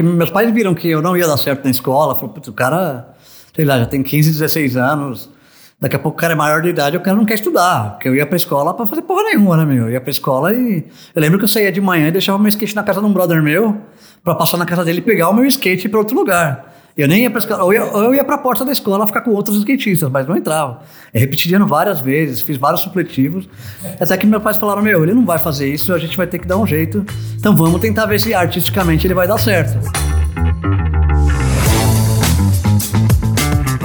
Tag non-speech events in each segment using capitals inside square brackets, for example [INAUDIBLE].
Meus pais viram que eu não ia dar certo na escola. Falaram, putz, o cara, sei lá, já tem 15, 16 anos. Daqui a pouco o cara é maior de idade, o cara não quer estudar. Porque eu ia pra escola pra fazer porra nenhuma, né, meu? Eu ia pra escola e. Eu lembro que eu saía de manhã e deixava meu skate na casa de um brother meu, pra passar na casa dele e pegar o meu skate pra outro lugar. Eu nem ia pra escola, ou ou eu ia pra porta da escola ficar com outros skatistas, mas não entrava. Eu repetindo várias vezes, fiz vários supletivos. Até que meus pais falaram: Meu, ele não vai fazer isso, a gente vai ter que dar um jeito. Então vamos tentar ver se artisticamente ele vai dar certo.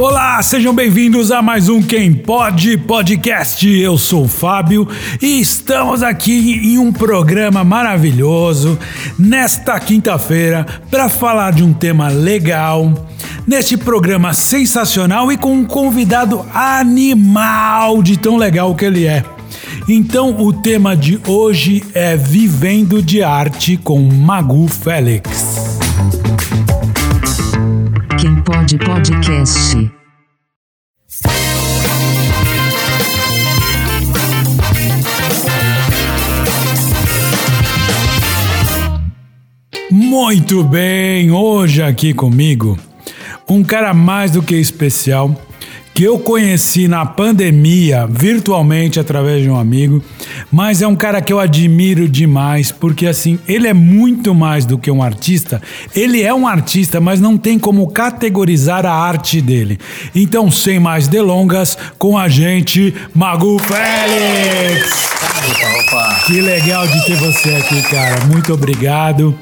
Olá, sejam bem-vindos a mais um Quem Pode Podcast. Eu sou o Fábio e estamos aqui em um programa maravilhoso nesta quinta-feira para falar de um tema legal. Neste programa sensacional e com um convidado animal de tão legal que ele é. Então, o tema de hoje é Vivendo de Arte com Magu Félix. Pode podcast. Muito bem, hoje aqui comigo, um cara mais do que especial que eu conheci na pandemia, virtualmente através de um amigo, mas é um cara que eu admiro demais, porque assim, ele é muito mais do que um artista, ele é um artista, mas não tem como categorizar a arte dele. Então, sem mais delongas, com a gente, Magu Félix! Opa, opa. Que legal de ter você aqui, cara. Muito obrigado.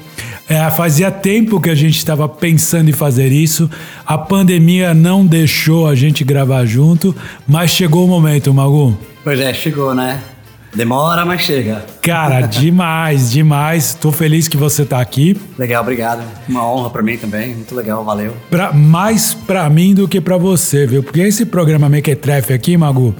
É, fazia tempo que a gente estava pensando em fazer isso. A pandemia não deixou a gente gravar junto, mas chegou o momento, Magu. Pois é, chegou, né? Demora, mas chega. Cara, [LAUGHS] demais, demais. Tô feliz que você tá aqui. Legal, obrigado. Uma honra pra mim também. Muito legal, valeu. Pra, mais pra mim do que pra você, viu? Porque esse programa Mequetrefe aqui, Magu,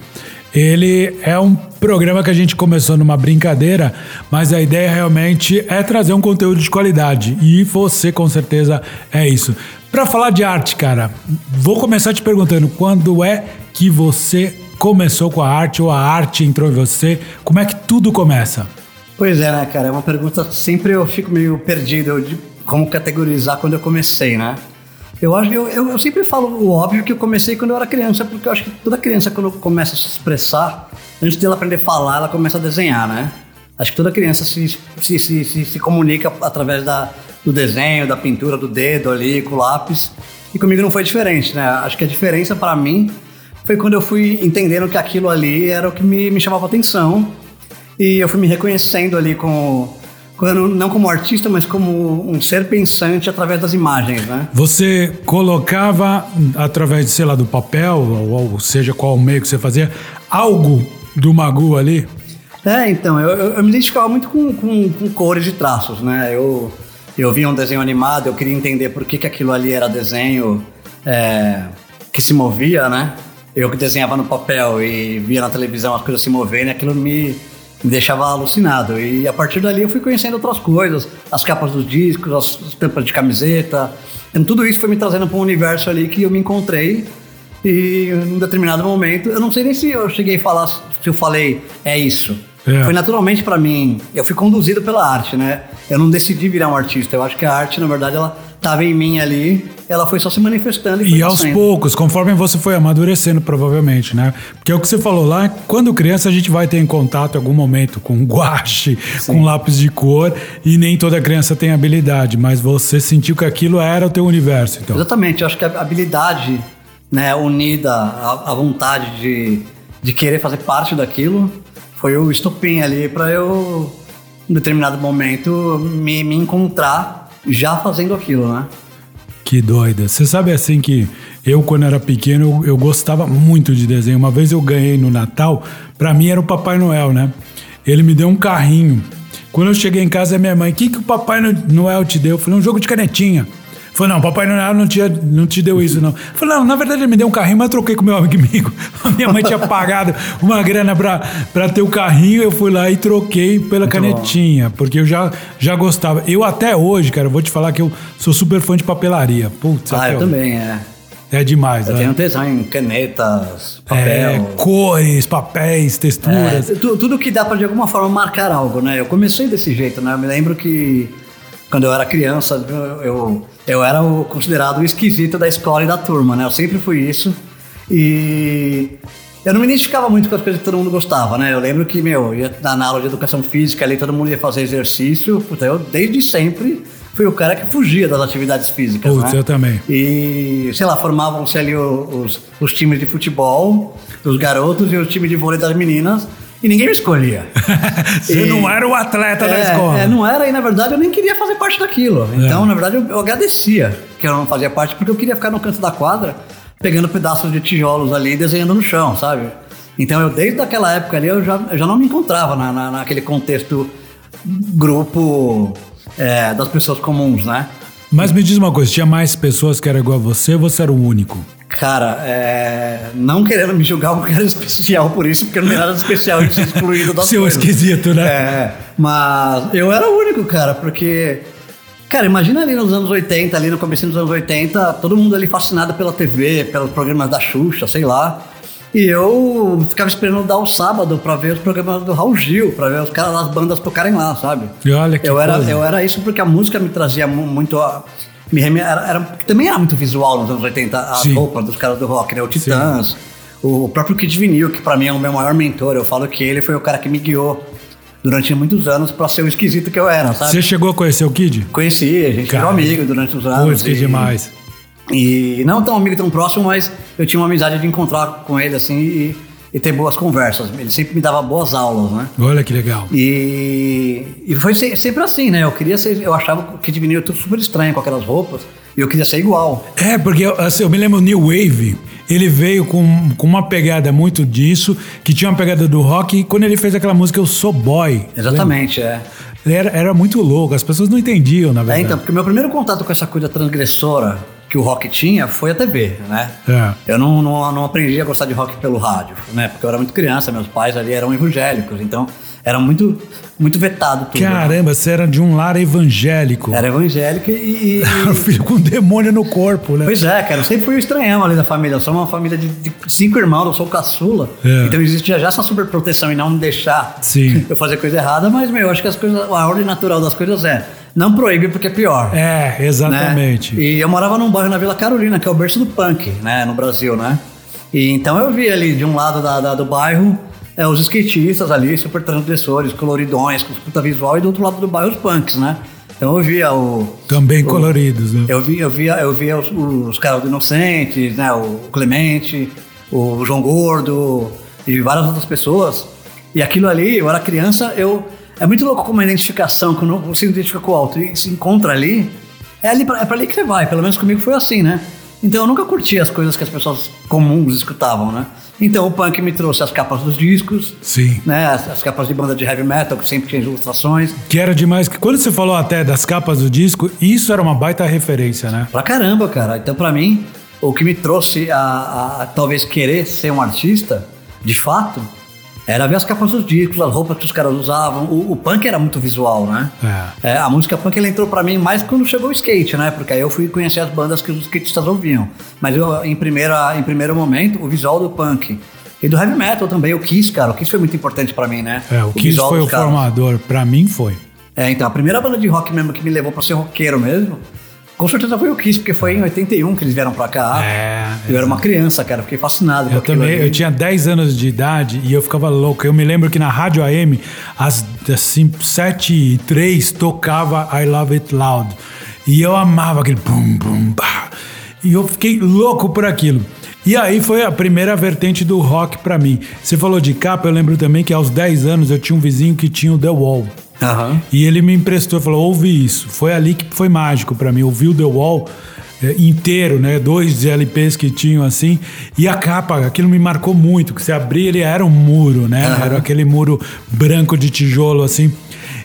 ele é um programa que a gente começou numa brincadeira, mas a ideia realmente é trazer um conteúdo de qualidade. E você, com certeza, é isso. Pra falar de arte, cara, vou começar te perguntando quando é que você começou com a arte ou a arte entrou em você? Como é que tudo começa? Pois é, né, cara? É uma pergunta sempre eu fico meio perdido de como categorizar quando eu comecei, né? Eu acho eu, eu, eu sempre falo o óbvio que eu comecei quando eu era criança, porque eu acho que toda criança, quando começa a se expressar, antes dela aprender a falar, ela começa a desenhar, né? Acho que toda criança se, se, se, se, se comunica através da, do desenho, da pintura, do dedo ali, com o lápis. E comigo não foi diferente, né? Acho que a diferença para mim foi quando eu fui entendendo que aquilo ali era o que me, me chamava atenção. E eu fui me reconhecendo ali como, como- não como artista, mas como um ser pensante através das imagens, né? Você colocava através, sei lá, do papel, ou, ou seja, qual meio que você fazia, algo do Magu ali? É, então, eu, eu, eu me identificava muito com, com, com cores e traços, né? Eu, eu via um desenho animado, eu queria entender por que, que aquilo ali era desenho é, que se movia, né? Eu que desenhava no papel e via na televisão as coisas se moverem, aquilo me, me deixava alucinado. E a partir dali eu fui conhecendo outras coisas, as capas dos discos, as, as tampas de camiseta. Então tudo isso foi me trazendo para um universo ali que eu me encontrei. E em um determinado momento, eu não sei nem se eu cheguei a falar, se eu falei, é isso. É. Foi naturalmente para mim, eu fui conduzido pela arte, né? Eu não decidi virar um artista. Eu acho que a arte, na verdade, ela estava em mim ali, ela foi só se manifestando e, E aos poucos, conforme você foi amadurecendo, provavelmente, né? Porque é o que você falou lá, quando criança a gente vai ter em contato em algum momento com guache, com lápis de cor, e nem toda criança tem habilidade, mas você sentiu que aquilo era o teu universo, então. Exatamente, eu acho que a habilidade né, unida à, à vontade de, de querer fazer parte daquilo foi o estopim ali para eu, em determinado momento, me, me encontrar já fazendo aquilo, né? Que doida. Você sabe assim que eu, quando era pequeno, eu, eu gostava muito de desenho. Uma vez eu ganhei no Natal, pra mim era o Papai Noel, né? Ele me deu um carrinho. Quando eu cheguei em casa, minha mãe, o que, que o Papai Noel te deu? Eu falei, um jogo de canetinha. Falei, não, Papai Noel não, tinha, não te deu isso, não. Falei, não, na verdade ele me deu um carrinho, mas eu troquei com meu amigo. [LAUGHS] Minha mãe tinha pagado uma grana pra, pra ter o carrinho, eu fui lá e troquei pela Muito canetinha, porque eu já, já gostava. Eu até hoje, cara, eu vou te falar que eu sou super fã de papelaria. Putz, Ah, eu hoje. também, é. É demais, Eu né? tenho tesão em canetas, É, papel. cores, papéis, É, texturas. tu- tudo que dá pra de alguma forma marcar algo, né? Eu comecei desse jeito, né? Eu me lembro que quando eu era criança, eu, eu, era o considerado o esquisito da escola e da turma, né? Eu sempre fui isso. E eu não me identificava muito com as coisas que todo mundo gostava, né? Eu lembro que, meu, ia na aula de educação física ali, todo mundo ia fazer exercício. Puta, eu desde sempre fui o cara que fugia das atividades físicas. Putz, né? eu também. E, sei lá, formavam-se ali os, os times de futebol dos garotos e os times de vôlei das meninas. E ninguém me escolhia. [LAUGHS] Você E- não era o atleta da é, escola. É, não era, e na verdade eu nem queria fazer parte daquilo. Então, É. na verdade, eu, eu agradecia que eu não fazia parte, porque eu queria ficar no canto da quadra, pegando pedaços de tijolos ali e desenhando no chão, sabe? Então, eu desde aquela época ali, eu já, eu já não me encontrava na, na- naquele contexto grupo é, das pessoas comuns, né? Mas me diz uma coisa, tinha mais pessoas que eram igual a você ou você era o único? Cara, é, não querendo me julgar um cara especial por isso, porque não tem nada de especial de ser excluído das Seu coisas. esquisito, né? É, mas eu era o único, cara, porque. Cara, imagina ali nos anos 80, ali no começo dos anos 80, todo mundo ali fascinado pela TV, pelos programas da Xuxa, sei lá. E eu ficava esperando dar o sábado pra ver os programas do Raul Gil, pra ver os caras das bandas tocarem lá, sabe? E olha que eu era, eu era isso porque a música me trazia mu- muito. a- me reme- era, era- também era muito visual nos anos 80, as Sim. roupas dos caras do rock, né? O Titãs, o próprio Kid Vinil, que pra mim é o meu maior mentor. Eu falo que ele foi o cara que me guiou durante muitos anos pra ser o esquisito que eu era, sabe? Você chegou a conhecer o Kid? Conheci, a gente Cara. virou amigo durante os anos. Putz, que e- demais. E não tão amigo, tão próximo, mas eu tinha uma amizade de encontrar com ele assim e, e ter boas conversas. Ele sempre me dava boas aulas, né? Olha que legal. E, e foi se- sempre assim, né? Eu queria ser, eu achava que de vinil tudo super estranho com aquelas roupas e eu queria ser igual. É, porque eu, assim, eu me lembro o New Wave, ele veio com, com uma pegada muito disso, que tinha uma pegada do rock, e quando ele fez aquela música Eu Sou Boy. Exatamente, é. lembra? Era, era muito louco, as pessoas não entendiam, na É, verdade. então, porque o meu primeiro contato com essa coisa transgressora que o rock tinha foi a TV, né? É. Eu não, não, não aprendi a gostar de rock pelo rádio, né? Porque eu era muito criança, meus pais ali eram evangélicos, então era muito, muito vetado tudo. né? Caramba, você era de um lar evangélico. Era evangélico e, e- [LAUGHS] Era filho com um demônio no corpo, né? Pois é, cara, eu sempre fui o estranhão ali da família. Eu sou uma família de, de cinco irmãos, eu sou caçula. É. Então existe já, já essa superproteção em não me deixar Sim. eu fazer coisa errada, mas, meu, eu acho que as coisas, a ordem natural das coisas é não proíbe porque é pior. É, né? exatamente. E eu morava num bairro na Vila Carolina, que é o berço do punk, né, no Brasil, né? E então eu vi ali de um lado da, da- do bairro é, os skatistas ali, super transgressores, coloridões, com puta visual, e do outro lado do bairro os punks, né? Então eu via o. Também o- coloridos, né? Eu via, eu via, eu via os, os caras do Inocentes, né? O Clemente, o João Gordo e várias outras pessoas. E aquilo ali, eu era criança, eu. É muito louco como a identificação, quando você se identifica com o outro e se encontra ali, é, ali pra, é pra ali que você vai. Pelo menos comigo foi assim, né? Então eu nunca curti as coisas que as pessoas comuns escutavam, né? Então o punk me trouxe as capas dos discos, Sim. né? As, as capas de banda de heavy metal, que sempre tinha ilustrações. Que era demais. Quando você falou até das capas do disco, isso era uma baita referência, né? Pra caramba, cara. Então, pra mim, o que me trouxe a, a talvez querer ser um artista, de fato, era ver as capas dos discos, as roupas que os caras usavam. O, o punk era muito visual, né? É. É, a música punk ela entrou pra mim mais quando chegou o skate, né? Porque aí eu fui conhecer as bandas que os skatistas ouviam. Mas eu, em, primeira, em primeiro momento, o visual do punk. E do heavy metal também, o Kiss, cara. O Kiss foi muito importante pra mim, né? É, o Kiss visual foi o caras. formador. Pra mim foi. É, então, a primeira banda de rock mesmo que me levou pra ser roqueiro mesmo, com certeza foi o Kiss, porque foi em 81 que eles vieram pra cá. É, Eu era uma criança, cara, fiquei fascinado com Eu também, ali. eu tinha 10 anos de idade e eu ficava louco. Eu me lembro que na rádio AM, às assim, 7 e 3 tocava I Love It Loud. E eu amava aquele bum, bum, bah. E eu fiquei louco por aquilo. E aí foi a primeira vertente do rock pra mim. Você falou de capa, eu lembro também que aos 10 anos eu tinha um vizinho que tinha o The Wall. Aham. E ele me emprestou, falou: ouve isso. Foi ali que foi mágico pra mim. Ouvi o The Wall eh, inteiro, né? Dois LPs que tinham assim. E a capa, aquilo me marcou muito. Que você abria, ele era um muro, né? Aham. Era aquele muro branco de tijolo, assim.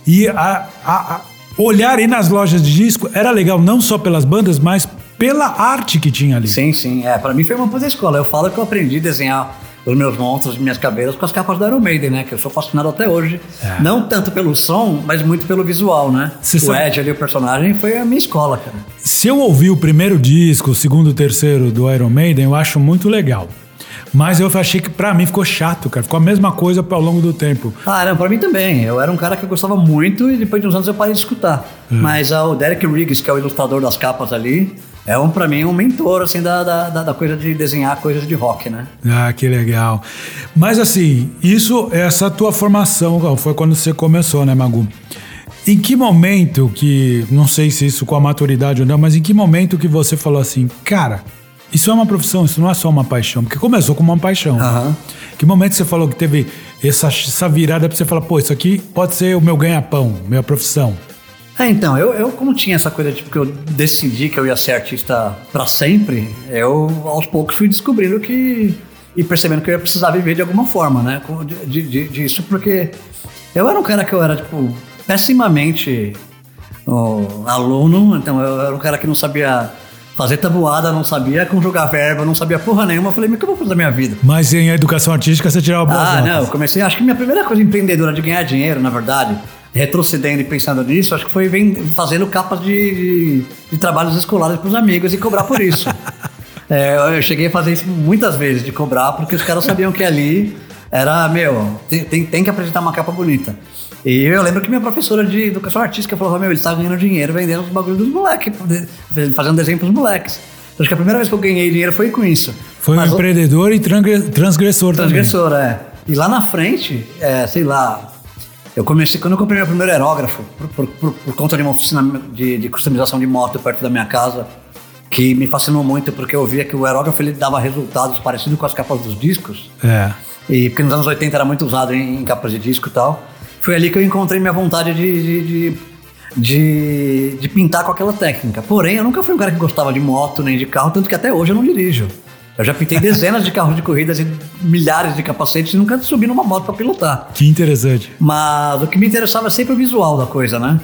E a, a- a- olhar aí nas lojas de disco era legal, não só pelas bandas, mas pela arte que tinha ali. Sim, sim. É, pra mim foi uma puta escola. Eu falo que eu aprendi a desenhar os meus monstros, minhas caveiras com as capas da Iron Maiden, né? Que eu sou fascinado até hoje. É. Não tanto pelo som, mas muito pelo visual, né? Você o sabe- Ed ali, o personagem, foi a minha escola, cara. Se eu ouvir o primeiro disco, o segundo, o terceiro do Iron Maiden, eu acho muito legal. Mas eu achei que pra mim ficou chato, cara. Ficou a mesma coisa ao longo do tempo. Ah, não, pra mim também. Eu era um cara que eu gostava muito e depois de uns anos eu parei de escutar. Mas ah, o Derek Riggs, que é o ilustrador das capas ali, é um, pra mim um mentor, assim, da, da, da- coisa de desenhar coisas de rock, né? Ah, que legal. Mas assim, isso, essa tua formação foi quando você começou, né, Magu? Em que momento que, não sei se isso com a maturidade ou não, mas em que momento que você falou assim, cara, isso é uma profissão, isso não é só uma paixão? Porque começou como uma paixão. Aham. Que momento você falou que teve essa, essa virada pra você falar, pô, isso aqui pode ser o meu ganha-pão, minha profissão? É, então, eu, eu como tinha essa coisa, tipo, que eu decidi que eu ia ser artista pra sempre, eu aos poucos fui descobrindo que. e percebendo que eu ia precisar viver de alguma forma, né? de- de- de- disso, porque eu era um cara que eu era, tipo, pessimamente ó, aluno, então eu era um cara que não sabia fazer tabuada, não sabia conjugar verbo, não sabia porra nenhuma. Eu falei, mas o que eu vou fazer da minha vida? Mas em educação artística você tirava boas Ah, notas. não, eu comecei, acho que minha primeira coisa empreendedora de ganhar dinheiro, na verdade, retrocedendo e pensando nisso, acho que foi vem- fazendo capas de, de, de trabalhos escolares para os amigos e cobrar por isso. [LAUGHS] É, eu cheguei a fazer isso muitas vezes, de cobrar, porque os caras sabiam que ali era, meu, tem, tem, tem que apresentar uma capa bonita. E eu lembro que minha professora de educação artística falou, meu, ele tá ganhando dinheiro vendendo os bagulhos dos moleques, fazendo desenho pros moleques. Então, acho que a primeira vez que eu ganhei dinheiro foi com isso. Foi um Mas o- empreendedor e transgre- transgressor também. Transgressor, é. E lá na frente, é, sei lá, eu comecei, quando eu comprei meu primeiro aerógrafo, por, por- por- por conta de uma oficina de, de customização de moto perto da minha casa, que me fascinou muito porque eu via que o aerógrafo ele dava resultados parecidos com as capas dos discos. É. E porque nos anos 80 era muito usado em, em capas de disco e tal. Foi ali que eu encontrei minha vontade de, de, de, de- de pintar com aquela técnica. Porém, eu nunca fui um cara que gostava de moto nem de carro, tanto que até hoje eu não dirijo. Eu já pintei dezenas de carros de corridas e milhares de capacetes e nunca subi numa moto para pilotar. Que interessante. Mas o que me interessava é sempre o visual da coisa, né?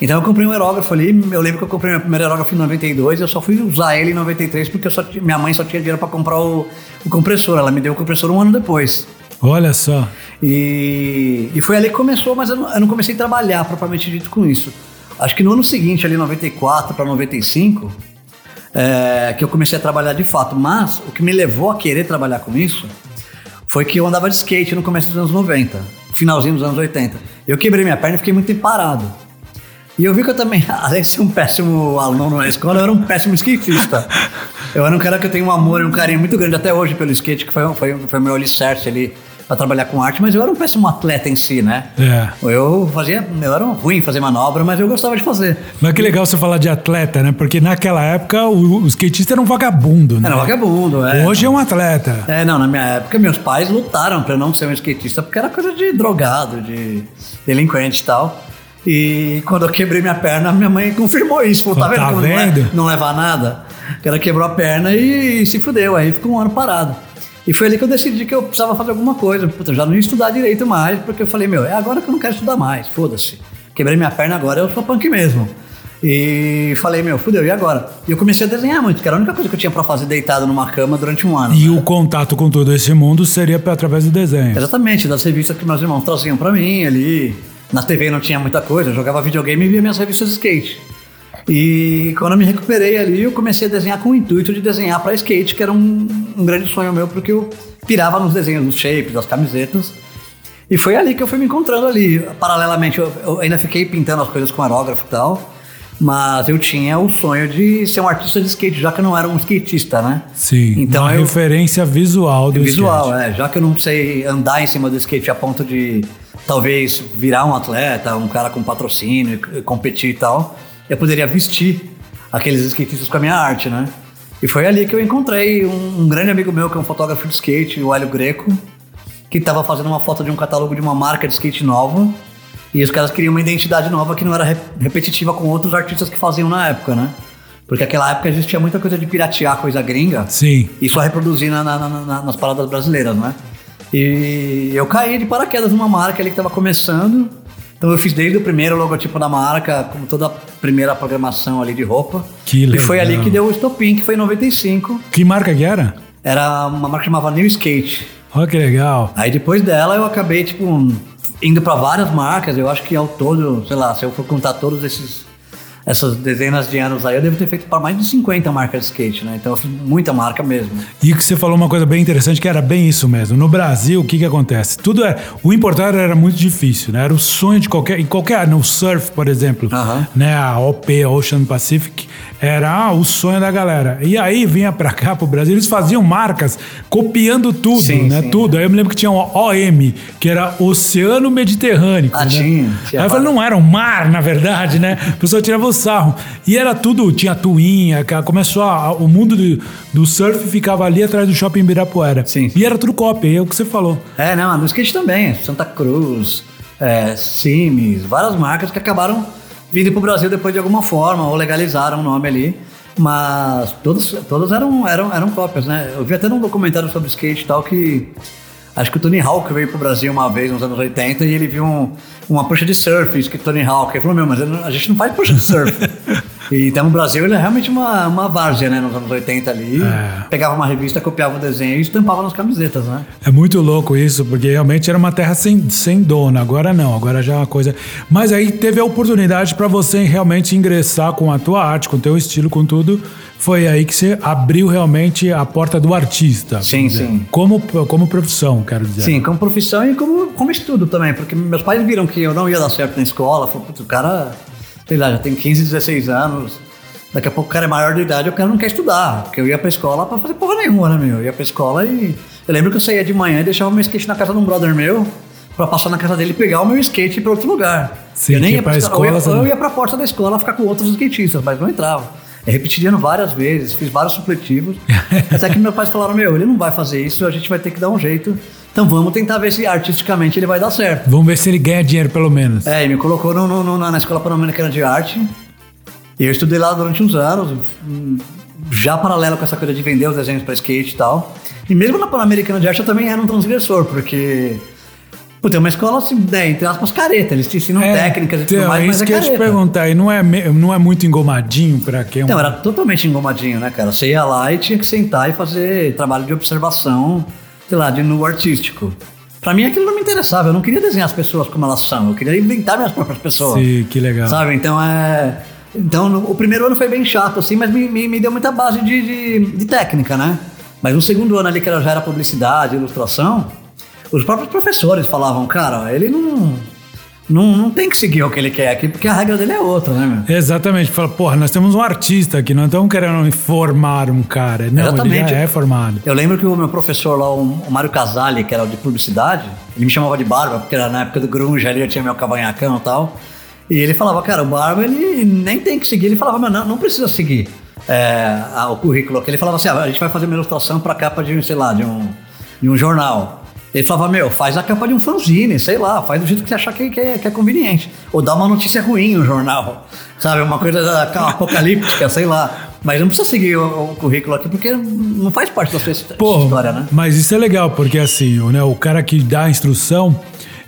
Então eu comprei um aerógrafo ali, eu lembro que eu comprei meu primeiro aerógrafo em 92, eu só fui usar ele em 93 porque só minha mãe só tinha dinheiro para comprar o, o compressor, ela me deu o compressor um ano depois. Olha só. E, e foi ali que começou, mas eu não, eu não comecei a trabalhar propriamente dito com isso. Acho que no ano seguinte, ali 94 para 95, é, que eu comecei a trabalhar de fato. Mas o que me levou a querer trabalhar com isso foi que eu andava de skate no começo dos anos 90, finalzinho dos anos 80. Eu quebrei minha perna e fiquei muito parado. E eu vi que eu também, [LAUGHS] além de ser um péssimo aluno na escola, eu era um péssimo skatista. Eu era um cara que eu tenho um amor e um carinho muito grande até hoje pelo skate, que foi, foi, foi meu alicerce ali para trabalhar com arte, mas eu era um péssimo atleta em si, né? É. Eu fazia, eu era ruim em fazer manobra, mas eu gostava de fazer. Mas que legal você falar de atleta, né? Porque naquela época o, o skatista era um vagabundo, né? Era vagabundo, é. Hoje é um atleta. É, não, na minha época meus pais lutaram pra eu não ser um skatista porque era coisa de drogado, de delinquente e tal. E quando eu quebrei minha perna, minha mãe confirmou isso. Falou, tá vendo tá não é- vendo? não leva a nada? Que ela quebrou a perna e, se fudeu. Aí ficou um ano parado. E foi ali que eu decidi que eu precisava fazer alguma coisa. Puta, eu já não ia estudar direito mais, porque eu falei, meu, é agora que eu não quero estudar mais, foda-se. Quebrei minha perna agora, eu sou punk mesmo. E falei, meu, fudeu, e agora? E eu comecei a desenhar muito, que era a única coisa que eu tinha pra fazer deitado numa cama durante um ano. E o contato com todo esse mundo seria através do desenho. Exatamente, das revistas que meus irmãos traziam pra mim ali. Na TV não tinha muita coisa, eu jogava videogame e via minhas revistas de skate. E quando eu me recuperei ali, eu comecei a desenhar com o intuito de desenhar pra skate, que era um, um grande sonho meu, porque eu pirava nos desenhos dos shapes, das camisetas. E foi ali que eu fui me encontrando ali. Paralelamente, eu, eu ainda fiquei pintando as coisas com aerógrafo e tal. Mas eu tinha o sonho de ser um artista de skate, já que eu não era um skatista, né? Sim. Então uma eu, referência visual do visual, skate. é. Já que eu não sei andar em cima do skate a ponto de talvez virar um atleta, um cara com patrocínio, competir e tal, eu poderia vestir aqueles skatistas com a minha arte, né? E foi ali que eu encontrei um, um grande amigo meu, que é um fotógrafo de skate, o Hélio Greco, que estava fazendo uma foto de um catálogo de uma marca de skate nova. E os caras queriam uma identidade nova que não era re- repetitiva com outros artistas que faziam na época, né? Porque naquela época existia muita coisa de piratear coisa gringa Sim. e só reproduzir na- na- na- nas paradas brasileiras, né? E eu caí de paraquedas numa marca ali que estava começando. Então eu fiz desde o primeiro logotipo da marca, como toda a primeira programação ali de roupa. Que E foi legal. ali que deu o estopim, que foi em 95. Que marca que era? Era uma marca que chamava New Skate. Olha que legal. Aí depois dela eu acabei, tipo, indo para várias marcas. Eu acho que ao todo, sei lá, se eu for contar todos esses essas dezenas de anos aí, eu devo ter feito para mais de 50 marcas de skate, né? Então eu fiz muita marca mesmo. E que você falou uma coisa bem interessante, que era bem isso mesmo. No Brasil, o que que acontece? Tudo é... O importar era muito difícil, né? Era o sonho de qualquer... Em qualquer... No surf, por exemplo, Aham. né? A OP, Ocean Pacific, era o sonho da galera. E aí vinha pra cá, pro Brasil, eles faziam marcas copiando tudo, Sim, né? sim. Tudo. Aí eu me lembro que tinha um OM, que era Oceano Mediterrâneo. Ah, né? tinha, tinha Aí eu falei, não era um mar, na verdade, né? A pessoa tirava o sarro. E era tudo, tinha tuinha, começou a- o mundo do, do surf ficava ali atrás do shopping Ibirapuera. Sim. E era tudo cópia, é o que você falou. É, não, no skate também. Santa Cruz, é, Sims, várias marcas que acabaram vindo pro Brasil depois de alguma forma, ou legalizaram o nome ali. Mas todas, todas eram, eram, eram cópias, né? Eu vi até num documentário sobre skate e tal que. Acho que o Tony Hawk veio pro Brasil uma vez nos anos 80 e ele viu um- uma prancha de surf escrito Tony Hawk. Ele falou: Meu, mas não- a gente não faz prancha de surf. [LAUGHS] e então no Brasil ele é realmente uma, uma várzea, né? Nos anos 80 ali. É. Pegava uma revista, copiava o desenho e estampava nas camisetas, né? É muito louco isso, porque realmente era uma terra sem, sem dono. Agora não, agora já é uma coisa. Mas aí teve a oportunidade para você realmente ingressar com a tua arte, com o teu estilo, com tudo. Foi aí que você abriu realmente a porta do artista. Sim, sim. Como, como profissão, quero dizer. Sim, como profissão e como, como estudo também, porque meus pais viram que eu não ia dar certo na escola, falaram, putz, o cara, sei lá, já tem 15, 16 anos, daqui a pouco o cara é maior de idade, o cara não quer estudar, porque eu ia pra escola pra fazer porra nenhuma, né, meu? Eu ia pra escola e... Eu lembro que eu saía de manhã e deixava meu skate na casa de um brother meu, pra passar na casa dele e pegar o meu skate e pra outro lugar. Sim, eu nem ia pra pra escola, escola eu ia, eu ia pra porta da escola ficar com outros skatistas, mas não entrava. Eu repetindo várias vezes, fiz vários supletivos. [LAUGHS] até que meus pais falaram: Meu, ele não vai fazer isso, a gente vai ter que dar um jeito. Então vamos tentar ver se artisticamente ele vai dar certo. Vamos ver se ele ganha dinheiro pelo menos. É, e me colocou no- no- na Escola Pan-Americana de Arte. E eu estudei lá durante uns anos, hum, já paralelo com essa coisa de vender os desenhos para skate e tal. E mesmo na Pan-Americana de Arte eu também era um transgressor, porque. Pô, tem uma escola, assim, né, entre aspas, careta. Eles te ensinam técnicas e tudo então, mais, mas isso é que eu ia te careta. perguntar. E não é, não é muito engomadinho pra quem é um... Então, era totalmente engomadinho, né, cara? Você ia lá e tinha que sentar e fazer trabalho de observação, sei lá, de nu artístico. Pra mim aquilo não me interessava, eu não queria desenhar as pessoas como elas são, eu queria inventar minhas próprias pessoas. Sim, que legal. Sabe? Então é. Então no- o primeiro ano foi bem chato, assim, mas me, me, me deu muita base de, de, de técnica, né? Mas no segundo ano ali, que já era publicidade, ilustração, os próprios professores falavam, cara, ele não. Não, não tem que seguir o que ele quer aqui, porque a regra dele é outra, né, meu? Exatamente. Fala, porra, nós temos um artista aqui, não estamos querendo formar um cara. Não, Exatamente. é formado. Eu lembro que o meu professor lá, o Mário Casali, que era de publicidade, ele me chamava de Barba, porque era na época do grunge ali, eu tinha meu cavanhacão e tal. E ele falava, cara, o Barba, ele nem tem que seguir. Ele falava, mas não, não precisa seguir é, o currículo. Ele falava assim, ah, a gente vai fazer uma ilustração pra capa de, sei lá, de um, de um jornal. Ele falava, meu, faz a capa de um fanzine, sei lá, faz do jeito que você achar que, que é, que é conveniente. Ou dá uma notícia ruim no jornal, sabe? Uma coisa da- apocalíptica, sei lá. Mas não precisa seguir o, o currículo aqui, porque não faz parte da sua Pô, história, né? mas isso é legal, porque assim, o, né, o cara que dá a instrução,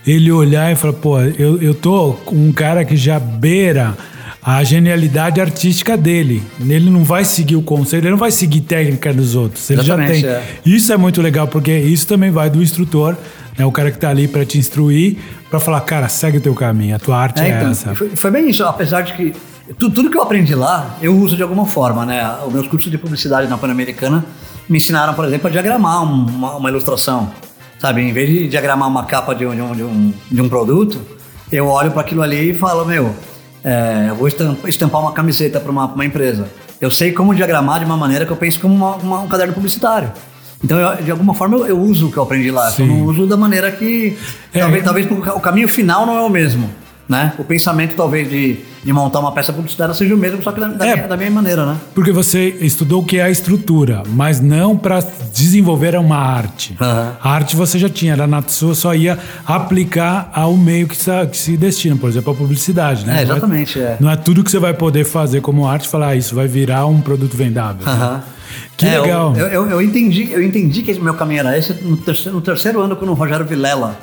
ele olhar e falar, pô, eu, eu tô com um cara que já beira a genialidade artística dele. Ele não vai seguir o conselho, ele não vai seguir técnica dos outros. Ele já Exatamente, tem. é. Isso é muito legal, porque isso também vai do instrutor, né, o cara que tá ali para te instruir, para falar, cara, segue o teu caminho, a tua arte é, É, então, essa. foi, foi bem isso, apesar de que tu- tudo que eu aprendi lá, eu uso de alguma forma, né? Os meus cursos de publicidade na Pan-Americana me ensinaram, por exemplo, a diagramar um- uma, uma ilustração, sabe? Em vez de diagramar uma capa de um, de um, de um, de um produto, eu olho para aquilo ali e falo, meu, é, eu vou estam- estampar uma camiseta para uma, uma empresa. Eu sei como diagramar de uma maneira que eu penso como uma- uma- um caderno publicitário. Então, eu- de alguma forma, eu, eu uso o que eu aprendi lá. Sim. Eu não uso da maneira que... É. Talvez, talvez o caminho final não é o mesmo, né? O pensamento, talvez, de, de montar uma peça publicitária seja o mesmo, só que da, da É. minha, da minha maneira, né? Porque você estudou o que é a estrutura, mas não para desenvolver uma arte. Aham. A arte você já tinha, era na sua, só ia aplicar ao meio que se, que se destina, por exemplo, a publicidade, né? É, Não exatamente, é. Não é tudo que você vai poder fazer como arte e falar, ah, isso vai virar um produto vendável. né? Aham. Que É, legal. Eu, eu, eu entendi, eu entendi que meu caminho era esse no terceiro, no terceiro ano com o Rogério Vilela,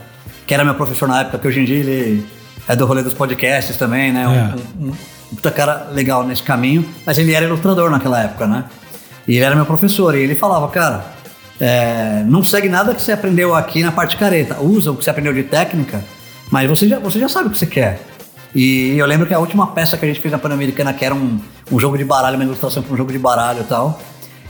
que era meu professor na época, que hoje em dia ele é do rolê dos podcasts também, né? Um- É. Um, um, um puta cara legal nesse caminho, mas ele era ilustrador naquela época, né? E ele era meu professor, e ele falava, cara, é, não segue nada que você aprendeu aqui na parte careta, usa o que você aprendeu de técnica, mas você já, você já sabe o que você quer. E eu lembro que a última peça que a gente fez na Pan-Americana, que era um, um jogo de baralho, uma ilustração para um jogo de baralho e tal,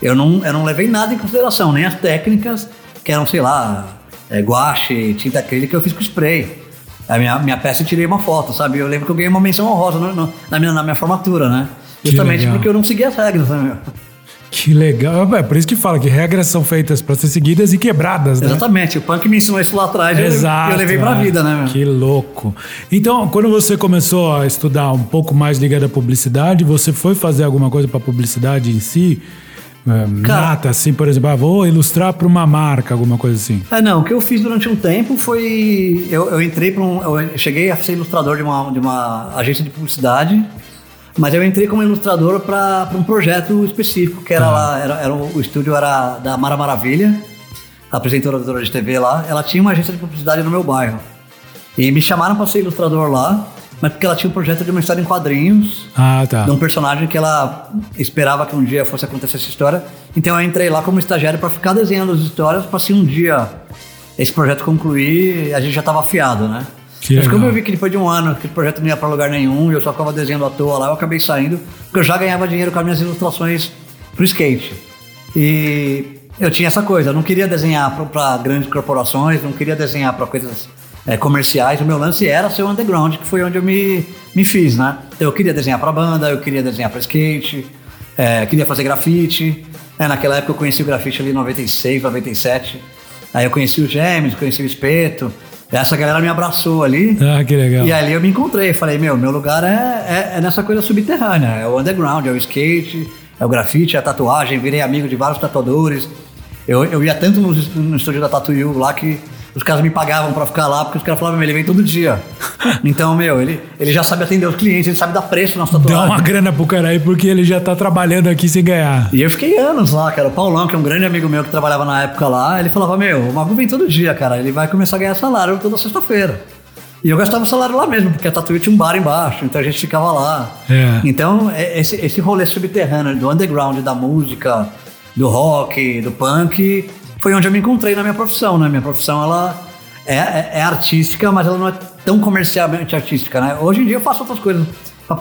eu não, eu não levei nada em consideração, nem as técnicas, que eram, sei lá, é, guache, tinta acrílica, eu fiz com spray. A minha, minha peça eu tirei uma foto, sabe? Eu lembro que eu ganhei uma menção honrosa no, no, na, minha, na minha formatura, né? Justamente porque eu não segui as regras, né? meu? Que legal. É por isso que fala que regras são feitas para ser seguidas e quebradas, né? Exatamente, o punk me ensinou isso lá atrás e eu- Exato. eu levei pra é. vida, né? Meu? Que louco. Então, quando você começou a estudar um pouco mais ligado à publicidade, você foi fazer alguma coisa para publicidade em si? É, Cara- Nata, assim, por exemplo, ah, vou ilustrar para uma marca, alguma coisa assim. É, não, o que eu fiz durante um tempo foi. Eu, eu entrei para um. Eu cheguei a ser ilustrador de uma, de uma agência de publicidade, mas eu entrei como ilustrador para um projeto específico, que era Tá. lá. Era, era o, estúdio era da Mara Maravilha, apresentadora de TV lá. Ela tinha uma agência de publicidade no meu bairro. E me chamaram para ser ilustrador lá, mas porque ela tinha um projeto de uma história em quadrinhos Ah, tá. de um personagem que ela esperava que um dia fosse acontecer essa história. Então eu entrei lá como estagiário para ficar desenhando as histórias para se um dia esse projeto concluir, a gente já estava afiado, né? Que Mas legal. como eu vi que depois de um ano que o projeto não ia para lugar nenhum, e eu só ficava desenhando à toa lá, eu acabei saindo, porque eu já ganhava dinheiro com as minhas ilustrações pro skate. E eu tinha essa coisa, eu não queria desenhar para grandes corporações, não queria desenhar para coisas é, comerciais. O meu lance era ser o underground, que foi onde eu me, me fiz, né? Então eu queria desenhar para banda, eu queria desenhar para skate, é, queria fazer grafite. É, naquela época eu conheci o grafite ali em 96, 97. Aí eu conheci o Gêmeos, conheci o Espeto. Essa galera me abraçou ali. Ah, que legal. E ali eu me encontrei, falei, meu, meu lugar é, é, é nessa coisa subterrânea, é o underground, é o skate, é o grafite, é a tatuagem, virei amigo de vários tatuadores. Eu, eu ia tanto no, no estúdio da Tatu lá que os caras me pagavam pra ficar lá, porque os caras falavam, meu, ele vem todo dia. [LAUGHS] Então, meu, ele, ele já sabe atender os clientes, ele sabe dar preço nas Dá tatuagens. uma grana pro cara aí porque ele já tá trabalhando aqui sem ganhar. E eu fiquei anos lá, cara. O Paulão, que é um grande amigo meu que trabalhava na época lá, ele falava: Meu, o Magu vem todo dia, cara. Ele vai começar a ganhar salário toda sexta-feira. E eu gastava o salário lá mesmo, porque a Tatuí tinha um bar embaixo, então a gente ficava lá. É. Então, é- esse, esse rolê subterrâneo do underground, da música, do rock, do punk, foi onde eu me encontrei na minha profissão, né? Minha profissão, ela é, é- é artística, mas ela não é tão comercialmente artística, né? Hoje em dia eu faço outras coisas para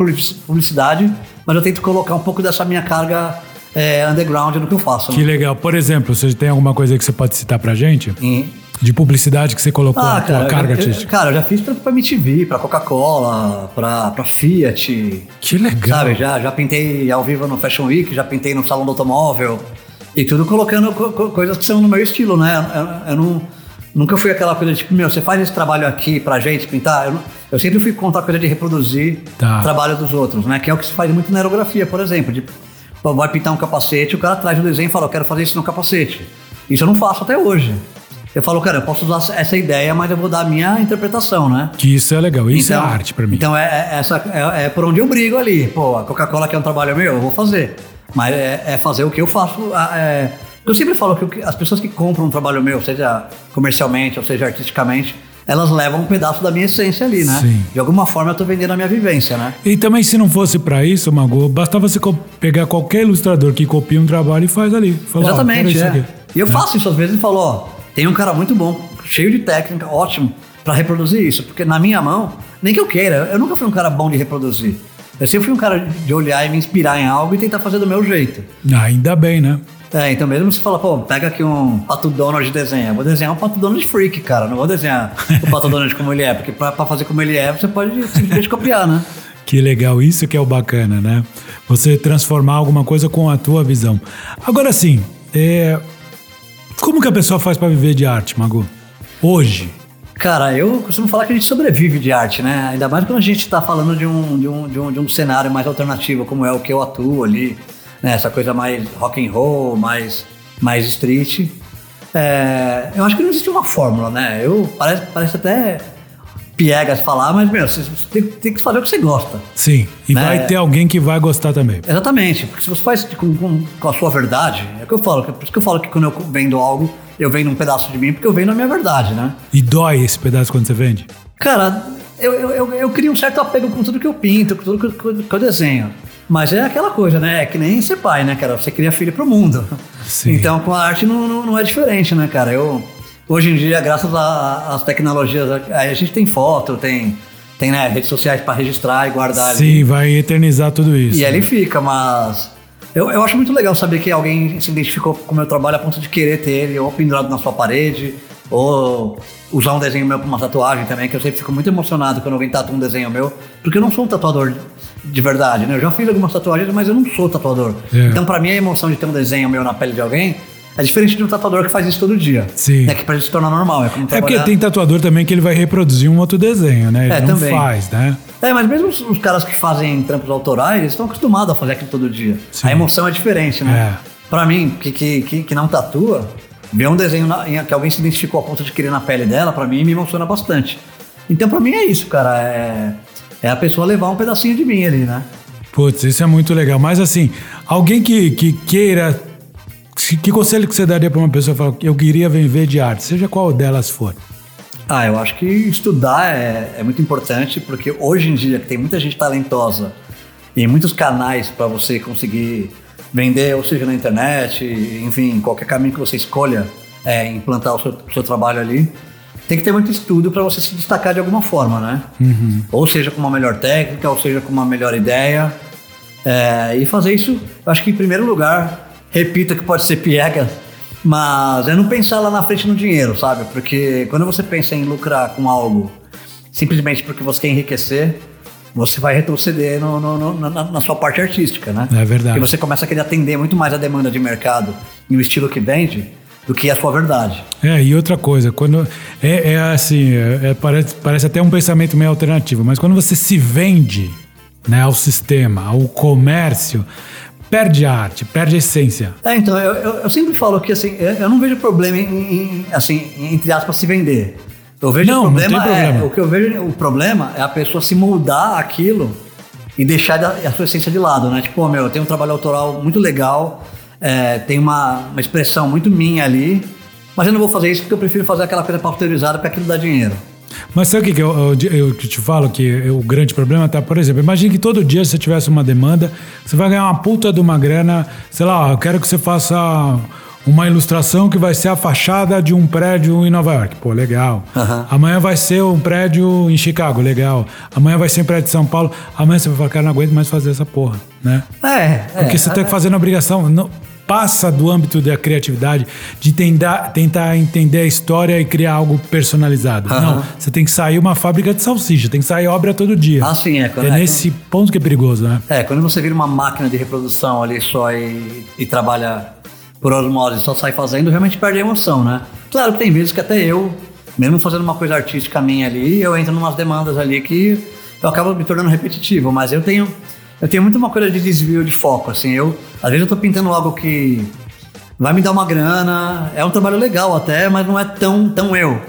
publicidade, mas eu tento colocar um pouco dessa minha carga é, underground no que eu faço. Que né? legal. Por exemplo, você tem alguma coisa que você pode citar pra gente? E- De publicidade que você colocou Ah, a tua cara, carga eu, eu- artística? cara, eu já fiz pra, pra MTV, pra Coca-Cola, pra, pra Fiat, Que legal. Sabe, já, já pintei ao vivo no Fashion Week, já pintei no Salão do Automóvel. E tudo colocando co- co- coisas que são no meu estilo, né? Eu, eu não, nunca fui aquela coisa tipo, meu, você faz esse trabalho aqui pra gente pintar. Eu, não- eu sempre fui contra a coisa de reproduzir Tá. trabalho dos outros, né? Que é o que se faz muito na aerografia, por exemplo. De, vai pintar um capacete, o cara traz o desenho e fala, eu quero fazer isso no capacete. Isso eu não faço até hoje. Eu falo, cara, eu posso usar essa ideia, mas eu vou dar a minha interpretação, né? Que isso é legal. Isso é arte pra mim. Então é, é- essa, é, é por onde eu brigo ali. Pô, a Coca-Cola que é um trabalho meu, eu vou fazer. Mas é, é fazer o que eu faço. é- eu sempre falo que as pessoas que compram um trabalho meu, seja comercialmente ou seja artisticamente, elas levam um pedaço da minha essência ali, né? Sim. De alguma forma eu tô vendendo a minha vivência, né? E também, se não fosse pra isso, Mago, bastava você pegar qualquer ilustrador que copia um trabalho e faz ali. Fala, Exatamente, é. E eu faço isso às vezes e falo, ó, tem um cara muito bom, cheio de técnica, ótimo, pra reproduzir isso. Porque na minha mão, nem que eu queira, eu nunca fui um cara bom de reproduzir. Eu sempre fui um cara de olhar e me inspirar em algo e tentar fazer do meu jeito. Ah, ainda bem, né? É, então mesmo você fala, pô, pega aqui um Pato Donald de desenho. Eu vou desenhar um Pato Donald freak, cara. Não vou desenhar o [LAUGHS] Pato Donald como ele é, porque pra, pra fazer como ele é, você pode simplesmente copiar, né? Que legal, isso que é o bacana, né? Você transformar alguma coisa com a tua visão. Agora sim, é... como que a pessoa faz pra viver de arte, Mago? Hoje. Cara, eu costumo falar que a gente sobrevive de arte, né? Ainda mais quando a gente está falando de um, de, um, de, um, de um cenário mais alternativo, como é o que eu atuo ali, né? Essa coisa mais rock and roll, mais, mais street. É, eu acho que não existe uma fórmula, né? Eu, parece, parece até piegas falar, mas, meu, você tem, tem que fazer o que você gosta. Sim, e Né? vai ter alguém que vai gostar também. Exatamente, porque se você faz com, com, com a sua verdade, é o que eu falo, por isso que eu falo que quando eu vendo algo, eu vendo um pedaço de mim, porque eu vendo a minha verdade, né? E dói esse pedaço quando você vende? Cara, eu, eu, eu, eu crio um certo apego com tudo que eu pinto, com tudo que, eu- que eu desenho. Mas é aquela coisa, né? É que nem ser pai, né, cara? Você cria filho pro mundo. Sim. Então com a arte não, não, não é diferente, né, cara? Eu, hoje em dia, graças às tecnologias, a, a gente tem foto, tem, tem né, redes sociais para registrar e guardar ali. Sim, vai eternizar tudo isso. E ali fica, mas eu, eu acho muito legal saber que alguém se identificou com o meu trabalho a ponto de querer ter ele ou pendurado na sua parede, ou usar um desenho meu para uma tatuagem também, que eu sempre fico muito emocionado quando alguém tatua um desenho meu, porque eu não sou um tatuador de verdade, né? Eu já fiz algumas tatuagens, mas eu não sou tatuador. É. Então, para mim, a emoção de ter um desenho meu na pele de alguém é diferente de um tatuador que faz isso todo dia. Sim. É que pra gente se tornar normal. É como É porque trabalhar- tem tatuador também que ele vai reproduzir um outro desenho, né? Ele É, não também. faz, né? É, mas mesmo os, os caras que fazem trampos autorais, eles estão acostumados a fazer aquilo todo dia. Sim. A emoção é diferente, né? É. Pra mim, que, que, que, que não tatua, ver um desenho na- em que alguém se identificou a ponto de querer na pele dela, pra mim, me emociona bastante. Então, pra mim, é isso, cara. É, é a pessoa levar um pedacinho de mim ali, né? Putz, isso é muito legal. Mas assim, alguém que, que queira. Que conselho que você daria pra uma pessoa que fala, eu queria viver de arte, seja qual delas for? Ah, eu acho que estudar é, é muito importante, porque hoje em dia que tem muita gente talentosa e muitos canais para você conseguir vender, ou seja, na internet, enfim, qualquer caminho que você escolha é, implantar o seu, seu trabalho ali, tem que ter muito estudo para você se destacar de alguma forma, né? Ou seja, com uma melhor técnica, ou seja, com uma melhor ideia. É, e fazer isso, eu acho que em primeiro lugar, repito que pode ser piega, mas é não pensar lá na frente no dinheiro, sabe? Porque quando você pensa em lucrar com algo simplesmente porque você quer enriquecer, você vai retroceder no- no- no- na, na sua parte artística, né? É verdade. Porque você começa a querer atender muito mais a demanda de mercado e o estilo que vende do que a sua verdade. É, e outra coisa, quando. É, é assim, é- é- parece, parece até um pensamento meio alternativo, mas quando você se vende né, ao sistema, ao comércio, perde a arte, perde a essência. É, então, eu, eu, eu sempre falo que assim, eu, eu não vejo problema em, em- assim, entre aspas, se vender. Eu vejo Não, o não problema, tem problema. É, o que eu vejo o problema é a pessoa se moldar aquilo e deixar a sua essência de lado, né? Tipo, "Pô, meu, eu tenho um trabalho autoral muito legal, é, tem uma, uma expressão muito minha ali, mas eu não vou fazer isso porque eu prefiro fazer aquela coisa pasteurizada porque aquilo dá dinheiro. Mas sabe o que, que eu, eu, eu que te falo? Que o grande problema tá, por exemplo, imagine que todo dia você tivesse uma demanda, você vai ganhar uma puta de uma grana, sei lá, eu quero que você faça uma ilustração que vai ser a fachada de um prédio em Nova York. Pô, legal. Aham. Amanhã vai ser um prédio em Chicago, legal. Amanhã vai ser um prédio de São Paulo. Amanhã você vai falar, cara, não aguento mais fazer essa porra, né? É, é. Porque você está fazendo a obrigação. Não, passa do âmbito da criatividade, de tentar, tentar entender a história e criar algo personalizado. Aham. Não, você tem que sair uma fábrica de salsicha, tem que sair obra todo dia. Ah, sim, é. Quando- É é, nesse ponto que é perigoso, né? É, quando você vira uma máquina de reprodução ali só e, e trabalha por osmose, só sai fazendo, realmente perde a emoção, né? Claro que tem vezes que até eu, mesmo fazendo uma coisa artística minha ali, eu entro em umas demandas ali que eu acabo me tornando repetitivo, mas eu tenho eu tenho muito uma coisa de desvio de foco, assim, eu às vezes eu tô pintando algo que vai me dar uma grana, é um trabalho legal até, mas não é tão tão eu.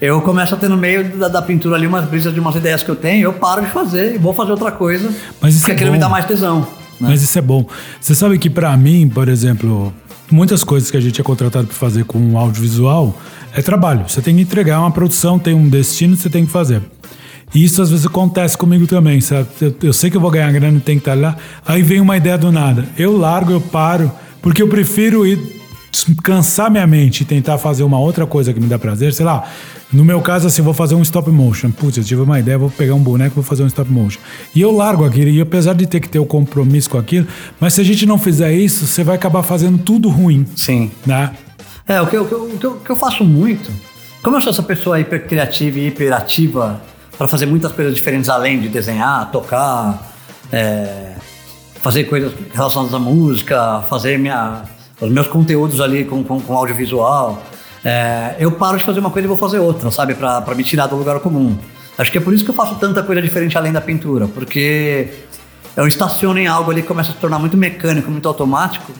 Eu começo a ter no meio da, da pintura ali umas brisas de umas ideias que eu tenho, eu paro de fazer e vou fazer outra coisa, Mas isso porque é aquilo bom. me dá mais tesão. né? Mas isso é bom. Você sabe que pra mim, por exemplo, muitas coisas que a gente é contratado para fazer com audiovisual é trabalho. Você tem que entregar uma produção, tem um destino, você tem que fazer. E isso às vezes acontece comigo também, sabe? Eu, eu sei que eu vou ganhar grana, tem que estar lá. Aí vem uma ideia do nada. Eu largo, eu paro, porque eu prefiro ir cansar minha mente e tentar fazer uma outra coisa que me dá prazer, sei lá. No meu caso, assim, vou fazer um stop motion. Putz, eu tive uma ideia, vou pegar um boneco e vou fazer um stop motion. E eu largo aquilo, e apesar de ter que ter o compromisso com aquilo, mas se a gente não fizer isso, você vai acabar fazendo tudo ruim, Sim. né? É, o que, eu- o que eu- o que eu, faço muito, como eu sou essa pessoa hiper criativa e hiperativa para fazer muitas coisas diferentes além de desenhar, tocar, é, fazer coisas relacionadas à música, fazer minha, os meus conteúdos ali com, com, com audiovisual, é, eu paro de fazer uma coisa e vou fazer outra, sabe? Para me tirar do lugar comum. Acho que é por isso que eu faço tanta coisa diferente além da pintura, porque eu estaciono em algo ali que começa a se tornar muito mecânico, muito automático,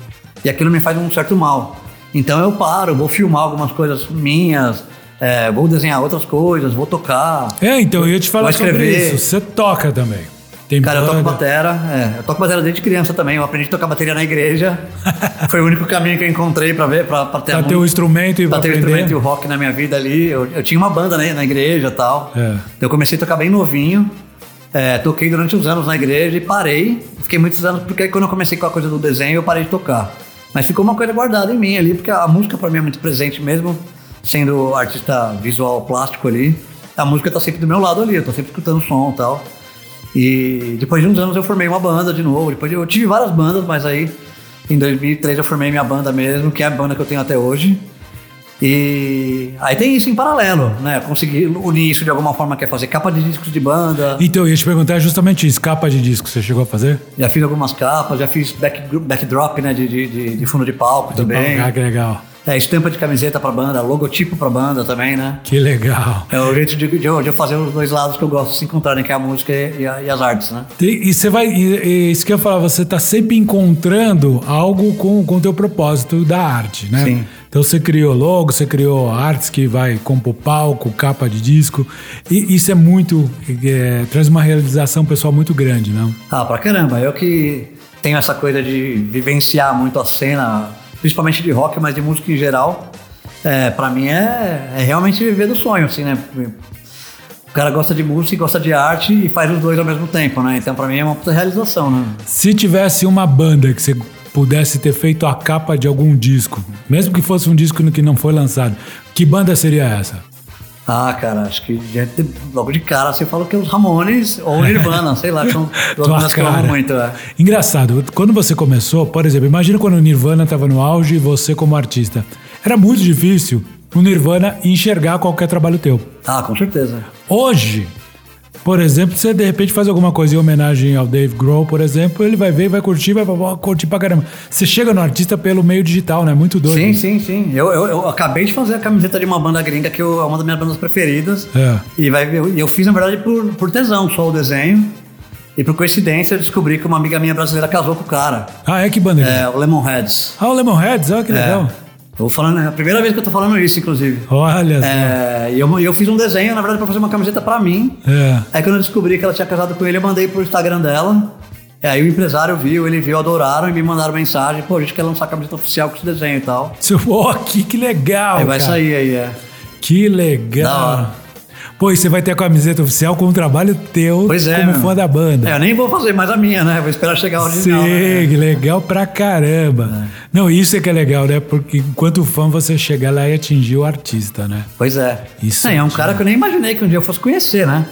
e aquilo me faz um certo mal. Então eu paro, vou filmar algumas coisas minhas, é, vou desenhar outras coisas, vou tocar. É, então eu ia te falar sobre escrever. isso. Você toca também. Tem Cara, eu toco banda. batera, é, eu toco batera desde criança também. Eu aprendi a tocar bateria na igreja. [LAUGHS] Foi o único caminho que eu encontrei pra ver, pra, pra ter, Pra ter mu- o instrumento e pra ter o instrumento e o rock na minha vida ali. Eu, eu tinha uma banda né, na igreja e tal. É. Então eu comecei a tocar bem novinho. É, toquei durante uns anos na igreja e parei. Fiquei muitos anos, porque quando eu comecei com a coisa do desenho, eu parei de tocar. Mas ficou uma coisa guardada em mim ali, porque a música pra mim é muito presente mesmo, sendo artista visual plástico ali. a música tá sempre do meu lado ali, eu tô sempre escutando som e tal. E depois de uns anos eu formei uma banda de novo. Depois eu tive várias bandas, mas aí em 2003 eu formei minha banda mesmo, que é a banda que eu tenho até hoje. E aí tem isso em paralelo, né? Conseguir unir isso de alguma forma, quer fazer capa de discos de banda. Então, eu ia te perguntar justamente isso, capa de disco, você chegou a fazer? Já fiz algumas capas, já fiz back, backdrop, né? De, de, de, de fundo de palco também. Ah, que legal. É, estampa de camiseta pra banda, logotipo pra banda também, né? Que legal. É o jeito de, de, de eu fazer os dois lados que eu gosto de se encontrarem, que é a música e, a- e as artes, né? E, e você vai. E isso que eu ia falar, você tá sempre encontrando algo com o teu propósito da arte, né? Sim. Então você criou logo, você criou artes que vai compor palco, capa de disco. E isso é muito. é, traz uma realização pessoal muito grande, não? Ah, pra caramba. Eu que tenho essa coisa de vivenciar muito a cena, principalmente de rock, mas de música em geral. É, pra mim é, é realmente viver do sonho, assim, né? O cara gosta de música e gosta de arte e faz os dois ao mesmo tempo, né? Então pra mim é uma puta realização, né? Se tivesse uma banda que você pudesse ter feito a capa de algum disco, mesmo que fosse um disco que não foi lançado, que banda seria essa? Ah, cara, acho que de- logo de cara você fala que é os Ramones ou o Nirvana, sei lá, são [LAUGHS] duas que eu amo muito. É. Engraçado, quando você começou, por exemplo, imagina quando o Nirvana estava no auge e você como artista. Era muito difícil o Nirvana enxergar qualquer trabalho teu. Ah, com certeza. Hoje, por exemplo, você de repente faz alguma coisa em homenagem ao Dave Grohl, por exemplo, ele vai ver, vai curtir, vai, vai curtir pra caramba. Você chega no artista pelo meio digital, né? Muito doido. Sim, sim, sim. Eu, eu, eu acabei de fazer a camiseta de uma banda gringa que eu- é uma das minhas bandas preferidas. É. E vai ver, e eu fiz, na verdade, por, por tesão, só o desenho. E por coincidência eu descobri que uma amiga minha brasileira casou com o cara. Ah, é que banda? É, o Lemonheads. Ah, o Lemonheads, olha que legal. Tô falando, é a primeira vez que eu tô falando isso, inclusive. Olha só. É, e eu, eu fiz um desenho, na verdade, pra fazer uma camiseta pra mim. É. Aí quando eu descobri que ela tinha casado com ele, eu mandei pro Instagram dela. É, aí o empresário viu, ele viu, adoraram e me mandaram mensagem. Pô, a gente quer lançar a camiseta oficial com esse desenho e tal. Seu- Pô, que, que legal. aí vai cara. sair aí, é. Que Da legal. Pô, e você vai ter a camiseta oficial com o trabalho teu Pois é. como meu. fã da banda. É, eu nem vou fazer mais a minha, né? Vou esperar chegar a original. Sim, né? que legal pra caramba. Não, isso é que é legal, né? Porque enquanto fã você chegar lá e atingir o artista, né? Pois é. Isso é, é um é cara que eu nem imaginei que um dia eu fosse conhecer, né?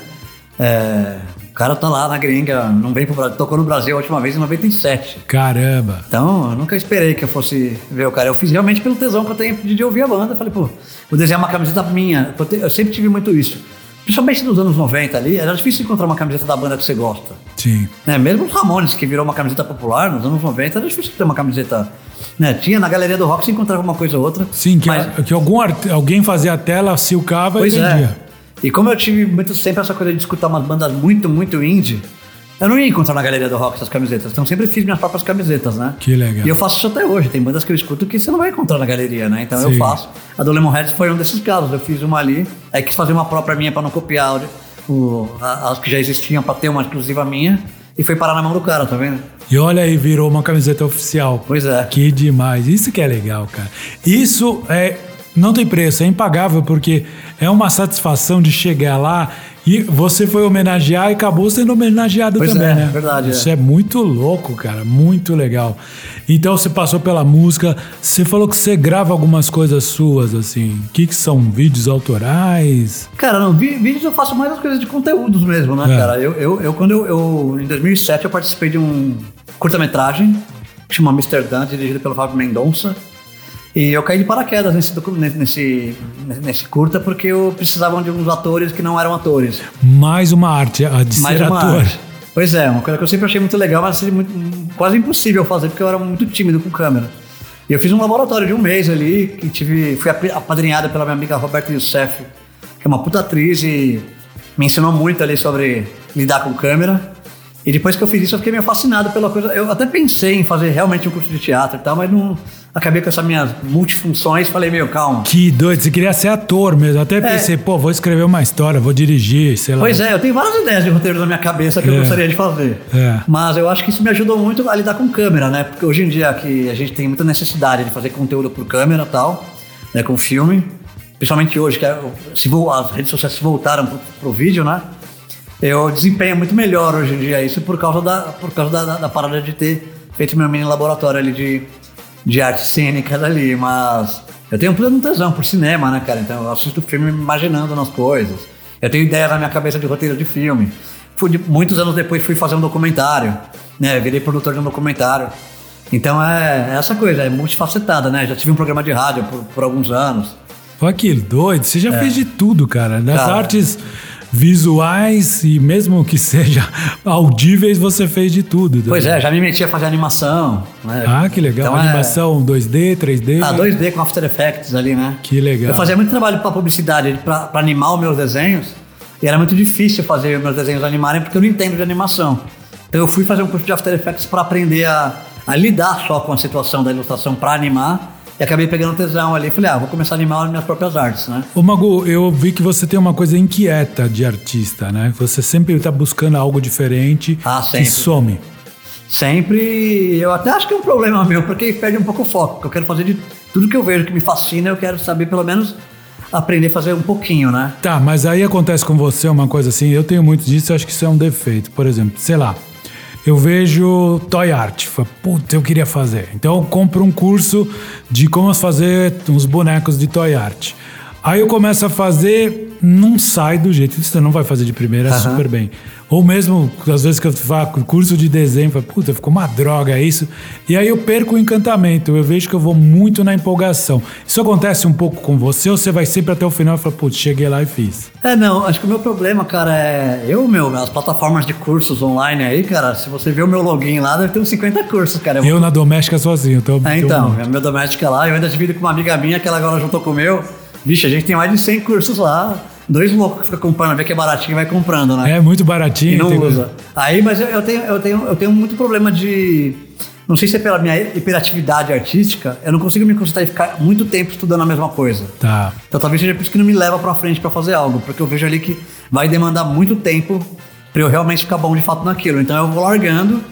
É, o cara tá lá na gringa, não vem pro Brasil, tocou no Brasil a última vez em 97. Caramba. Então, eu nunca esperei que eu fosse ver o cara. Eu fiz realmente pelo tesão que eu tenho de ouvir a banda. Eu falei, pô, vou desenhar uma camiseta minha. Eu sempre tive muito isso. Principalmente nos anos 90 ali, era difícil encontrar uma camiseta da banda que você gosta. Sim. Né? Mesmo os Ramones, que virou uma camiseta popular nos anos 90, era difícil ter uma camiseta. Né? Tinha na galeria do rock, você encontrava uma coisa ou outra. Sim, que, mas, que algum art- alguém fazia a tela, silcava Pois e vendia. é. E como eu tive muito sempre essa coisa de escutar umas bandas muito, muito indie, eu não ia encontrar na galeria do rock essas camisetas. Então eu sempre fiz minhas próprias camisetas, né? Que legal. E eu faço isso até hoje. Tem bandas que eu escuto que você não vai encontrar na galeria, né? Então Sim. eu faço. A do Lemonheads foi um desses casos. Eu fiz uma ali, aí quis fazer uma própria minha para não copiar o- o- a- as que já existiam para ter uma exclusiva minha. E foi parar na mão do cara, tá vendo? E olha aí, virou uma camiseta oficial. Pois é. Que demais. Isso que é legal, cara. Isso é. Não tem preço, é impagável, porque é uma satisfação de chegar lá e você foi homenagear e acabou sendo homenageado Pois também, é, né? verdade, Isso é. é. muito louco, cara. Muito legal. Então você passou pela música, você falou que você grava algumas coisas suas, assim. O que, que são? Vídeos autorais? Cara, não, vídeos eu faço mais as coisas de conteúdos mesmo, né, É. cara? Eu, eu, eu quando eu, eu- em 2007, eu participei de um curta-metragem que chama Amsterdã, dirigido pelo Fábio Mendonça. E eu caí de paraquedas nesse, nesse, nesse curta porque eu precisavam de uns atores que não eram atores. Mais uma arte, a de Mais ser uma ator. arte. Pois é, uma coisa que eu sempre achei muito legal, mas assim, muito- quase impossível fazer porque eu era muito tímido com câmera. E eu fiz um laboratório de um mês ali, que tive, fui ap- apadrinhado pela minha amiga Roberta Youssef, que é uma puta atriz e me ensinou muito ali sobre lidar com câmera. E depois que eu fiz isso, eu fiquei meio fascinado pela coisa. Eu até pensei em fazer realmente um curso de teatro e tal, mas não acabei com essas minhas multifunções. Falei, meu, calma. Que doido, você queria ser ator mesmo. Até pensei, pô, vou escrever uma história, vou dirigir, sei lá. Pois é, eu tenho várias ideias de roteiro na minha cabeça que eu É. gostaria de fazer. É. Mas eu acho que isso me ajudou muito a lidar com câmera, né? Porque hoje em dia que a gente tem muita necessidade de fazer conteúdo por câmera e tal, né? Com filme. Principalmente hoje, que é- se as redes sociais se voltaram pro, pro vídeo, né? Eu desempenho muito melhor hoje em dia isso por causa da, por causa da, da- da parada de ter feito meu mini laboratório ali de, de arte cênica ali, mas eu tenho um plano tesão por cinema, né, cara? Então eu assisto filme me imaginando nas coisas. Eu tenho ideia na minha cabeça de roteiro de filme. Fui muitos anos depois fui fazer um documentário, né? Virei produtor de um documentário. Então é, é essa coisa, é multifacetada, né? Já tive um programa de rádio por, por alguns anos. Olha que doido, você já fez de tudo, cara. Das É. Cara. artes visuais e mesmo que seja [LAUGHS] audíveis, você fez de tudo. Pois é, já me meti a fazer animação. Né? Ah, que legal. Então, é- Animação 2D, 3D. Ah, 2D com After Effects ali, né? Que legal. Eu fazia muito trabalho para publicidade, para animar os meus desenhos. E era muito difícil fazer meus desenhos animarem porque eu não entendo de animação. Então eu fui fazer um curso de After Effects para aprender a, a lidar só com a situação da ilustração para animar. E acabei pegando tesão ali. Falei, ah, vou começar a animar as minhas próprias artes, né? Ô Magu, eu vi que você tem uma coisa inquieta de artista, né? Você sempre está buscando algo diferente Ah, que sempre. some. Sempre, eu até acho que é um problema meu, porque perde um pouco o foco. porque Eu quero fazer de tudo que eu vejo que me fascina, eu quero saber pelo menos aprender a fazer um pouquinho, né? Tá, mas aí acontece com você uma coisa assim, eu tenho muito disso, eu acho que isso é um defeito. Por exemplo, sei lá, eu vejo toy art, falo, puta, eu queria fazer. Então eu compro um curso de como fazer uns bonecos de toy art. Aí eu começo a fazer, não sai do jeito que você não vai fazer de primeira Aham. super bem. Ou mesmo, às vezes que eu faço curso de desenho, falo, puta, ficou uma droga isso. E aí eu perco o encantamento, eu vejo que eu vou muito na empolgação. Isso acontece um pouco com você ou você vai sempre até o final e fala, putz, cheguei lá e fiz? É, não, acho que o meu problema, cara, é. Eu, meu, as plataformas de cursos online aí, cara, se você ver o meu login lá, deve ter uns 50 cursos, cara. Eu na doméstica sozinho, então. É, então, é meu doméstico é lá, eu ainda divido com uma amiga minha que ela agora juntou com o meu. Vixe, a gente tem mais de 100 cursos lá. Dois loucos que ficam comprando, vê que é baratinho e vai comprando, né? É muito baratinho. e não usa. Aí, mas eu, eu tenho, eu, tenho, eu tenho muito problema de. Não sei se é pela minha hiperatividade artística, eu não consigo me concentrar e ficar muito tempo estudando a mesma coisa. Tá. Então talvez seja por isso que não me leva pra frente pra fazer algo, porque eu vejo ali que vai demandar muito tempo pra eu realmente ficar bom de fato naquilo. Então eu vou largando,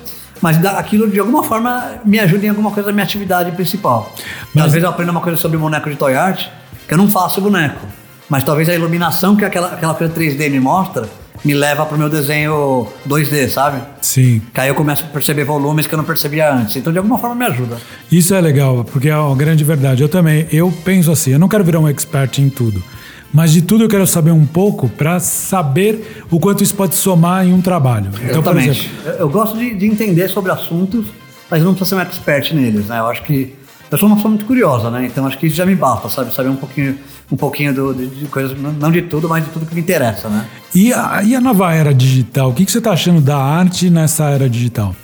mas aquilo de alguma forma me ajuda em alguma coisa da minha atividade principal. Mas- Às vezes eu aprendo uma coisa sobre boneco de toy art, que eu não faço boneco, mas talvez a iluminação que aquela, aquela coisa 3D me mostra me leva pro meu desenho 2D, sabe? Sim. Que aí eu começo a perceber volumes que eu não percebia antes. Então de alguma forma me ajuda. Isso é legal, porque é uma grande verdade. Eu também, eu penso assim, eu não quero virar um expert em tudo. Mas de tudo eu quero saber um pouco para saber o quanto isso pode somar em um trabalho. Então, por Exatamente. exemplo, Eu, gosto de, de entender sobre assuntos, mas não preciso ser um expert neles, né? Eu acho que eu sou uma pessoa muito curiosa, né? Então acho que isso já me basta, sabe? Saber um pouquinho, um pouquinho do- de, de coisas, não- de tudo, mas de tudo que me interessa, né? e a, e a nova era digital? O que, que você está achando da arte nessa era digital?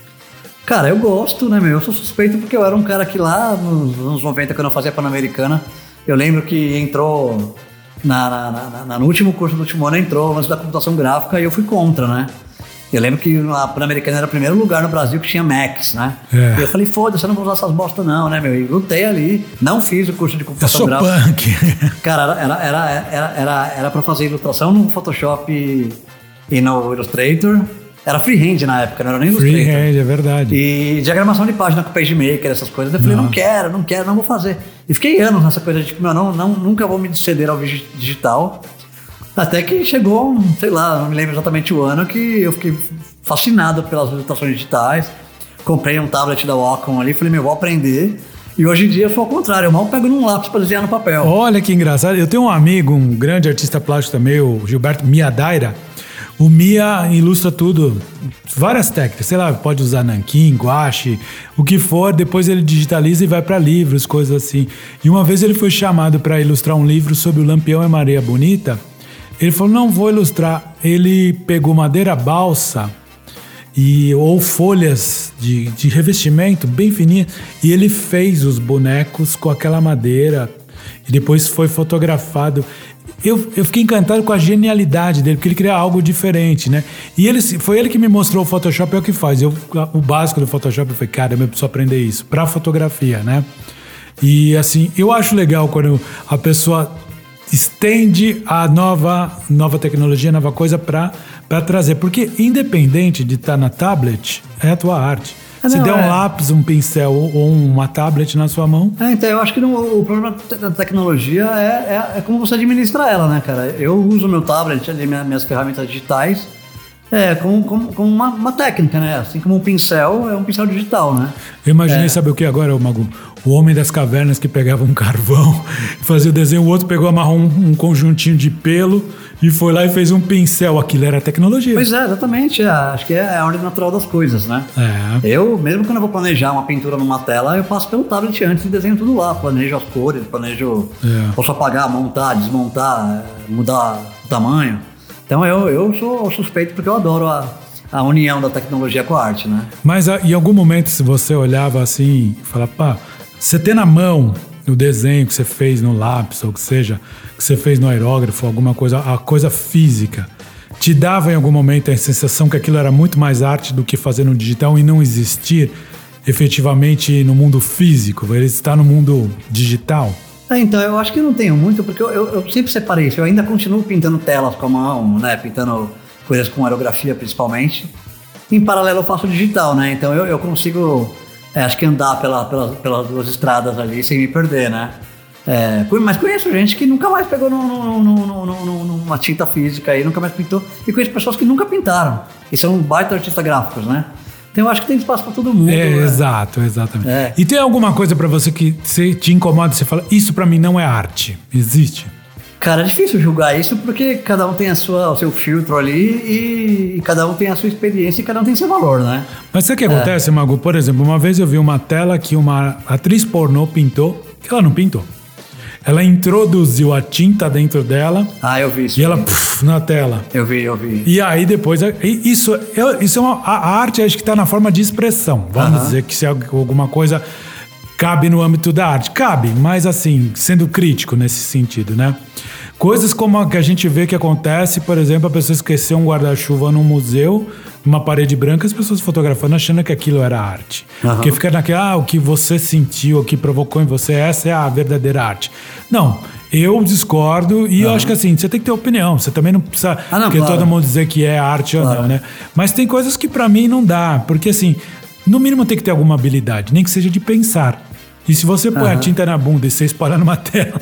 Cara, eu gosto, né, meu? Eu sou suspeito porque eu era um cara que lá nos anos 90, quando eu fazia Pan-Americana, eu lembro que entrou na, na- na- na- no último curso do último ano, entrou o lance da computação gráfica e eu fui contra, né? Eu lembro que a Pan-Americana era o primeiro lugar no Brasil que tinha Macs, né? É. E eu falei, foda-se, eu não vou usar essas bosta não, né, meu? E lutei ali, não fiz o curso de Eu computação sou gráfica. punk. [LAUGHS] Cara, era, era, era, era, era, pra fazer ilustração no Photoshop e no Illustrator. Era freehand na época, não era nem Illustrator. Freehand, é verdade. E diagramação de página com PageMaker, essas coisas. Eu falei, Não. não quero, não quero, não vou fazer. E fiquei anos nessa coisa de, tipo, meu, não, não, nunca vou me ceder ao digital. Até que chegou, sei lá, não me lembro exatamente o ano, que eu fiquei fascinado pelas ilustrações digitais. Comprei um tablet da Wacom ali, falei, meu, vou aprender. E hoje em dia sou ao contrário, eu mal pego num lápis para desenhar no papel. Olha que engraçado. Eu tenho um amigo, um grande artista plástico também, o Gilberto Miadaira. O Mia ilustra tudo, várias técnicas, sei lá, pode usar nanquim, guache, o que for, depois ele digitaliza e vai para livros, coisas assim. E uma vez ele foi chamado para ilustrar um livro sobre o Lampião e Maria Bonita. Ele falou: "Não vou ilustrar". Ele pegou madeira balsa e ou folhas de, de revestimento bem fininhas e ele fez os bonecos com aquela madeira e depois foi fotografado. Eu, eu fiquei encantado com a genialidade dele, porque ele queria algo diferente, né? E ele, foi ele que me mostrou o Photoshop, é o que faz. Eu, o básico do Photoshop, eu falei, cara, eu preciso aprender isso, para fotografia, né? E assim, eu acho legal quando a pessoa estende a nova, nova tecnologia, nova coisa para trazer. Porque independente de estar na tablet, é a tua arte. Ah, Se não, der um é. lápis, um pincel ou uma tablet na sua mão, É, então eu acho que não- o problema da tecnologia é, é, é como você administra ela, né, cara? Eu uso meu tablet minhas ferramentas digitais, É, como, como, como uma, uma técnica, né? Assim como um pincel é um pincel digital, né? Eu imaginei, sabe o que agora, Magu? O homem das cavernas que pegava um carvão, [LAUGHS] fazia o desenho, o outro pegou, amarrou um, um conjuntinho de pelo e foi lá e fez um pincel. Aquilo era tecnologia. Pois é, exatamente. é, acho que é a ordem natural das coisas, né? É. Eu, mesmo quando eu vou planejar uma pintura numa tela, eu passo pelo tablet antes e desenho tudo lá. Planejo as cores, planejo. É. Posso apagar, montar, desmontar, é, mudar o tamanho. Então eu, eu sou suspeito porque eu adoro a, a união da tecnologia com a arte, né? Mas ah, em algum momento, se você olhava assim e falava, pá, você tem na mão o desenho que você fez no lápis, ou que seja, que você fez no aerógrafo, alguma coisa, a coisa física, te dava em algum momento a sensação que aquilo era muito mais arte do que fazer no digital e não existir efetivamente no mundo físico, ele está no mundo digital? É, então, eu acho que não tenho muito, porque eu, eu, eu sempre separei isso. Eu ainda continuo pintando telas com a mão, né? Pintando coisas com aerografia, principalmente. Em paralelo, eu faço digital, né? Então, eu, eu consigo, é, acho que andar pela, pelas, pelas duas estradas ali sem me perder, né? É, mas conheço gente que nunca mais pegou num- num- num- numa tinta física aí, nunca mais pintou. E conheço pessoas que nunca pintaram. E são baita artistas gráficos, né? Então, eu acho que tem espaço para todo mundo. É, né? exato, exatamente. É. E tem alguma coisa pra você que você te incomoda, você fala, isso pra mim não é arte. Existe? Cara, é difícil julgar isso porque cada um tem a sua, o seu filtro ali e, e cada um tem a sua experiência e cada um tem seu valor, né? Mas sabe o É. que acontece, Mago? Por exemplo, uma vez eu vi uma tela que uma atriz pornô pintou, que ela não pintou. Ela introduziu a tinta dentro dela Ah, eu vi isso. e ela puf, na tela. Eu vi, eu vi. E aí depois, e isso, é- isso é uma, a arte acho que está na forma de expressão. Vamos Aham. dizer que se alguma coisa cabe no âmbito da arte. Cabe, mas assim, sendo crítico nesse sentido, né? Coisas como a que a gente vê que acontece, por exemplo, a pessoa esqueceu um guarda-chuva num museu, numa parede branca, as pessoas fotografando achando que aquilo era arte. Aham. Porque fica naquela, ah, o que você sentiu, o que provocou em você, essa é a verdadeira arte. Não, eu discordo e eu acho que assim, você tem que ter opinião. Você também não precisa Ah, não, que claro. todo mundo dizer que é arte ou Claro. não, né? Mas tem coisas que pra mim não dá, porque assim, no mínimo tem que ter alguma habilidade, nem que seja de pensar. E se você põe a tinta na bunda e você espalhar numa [LAUGHS] tela,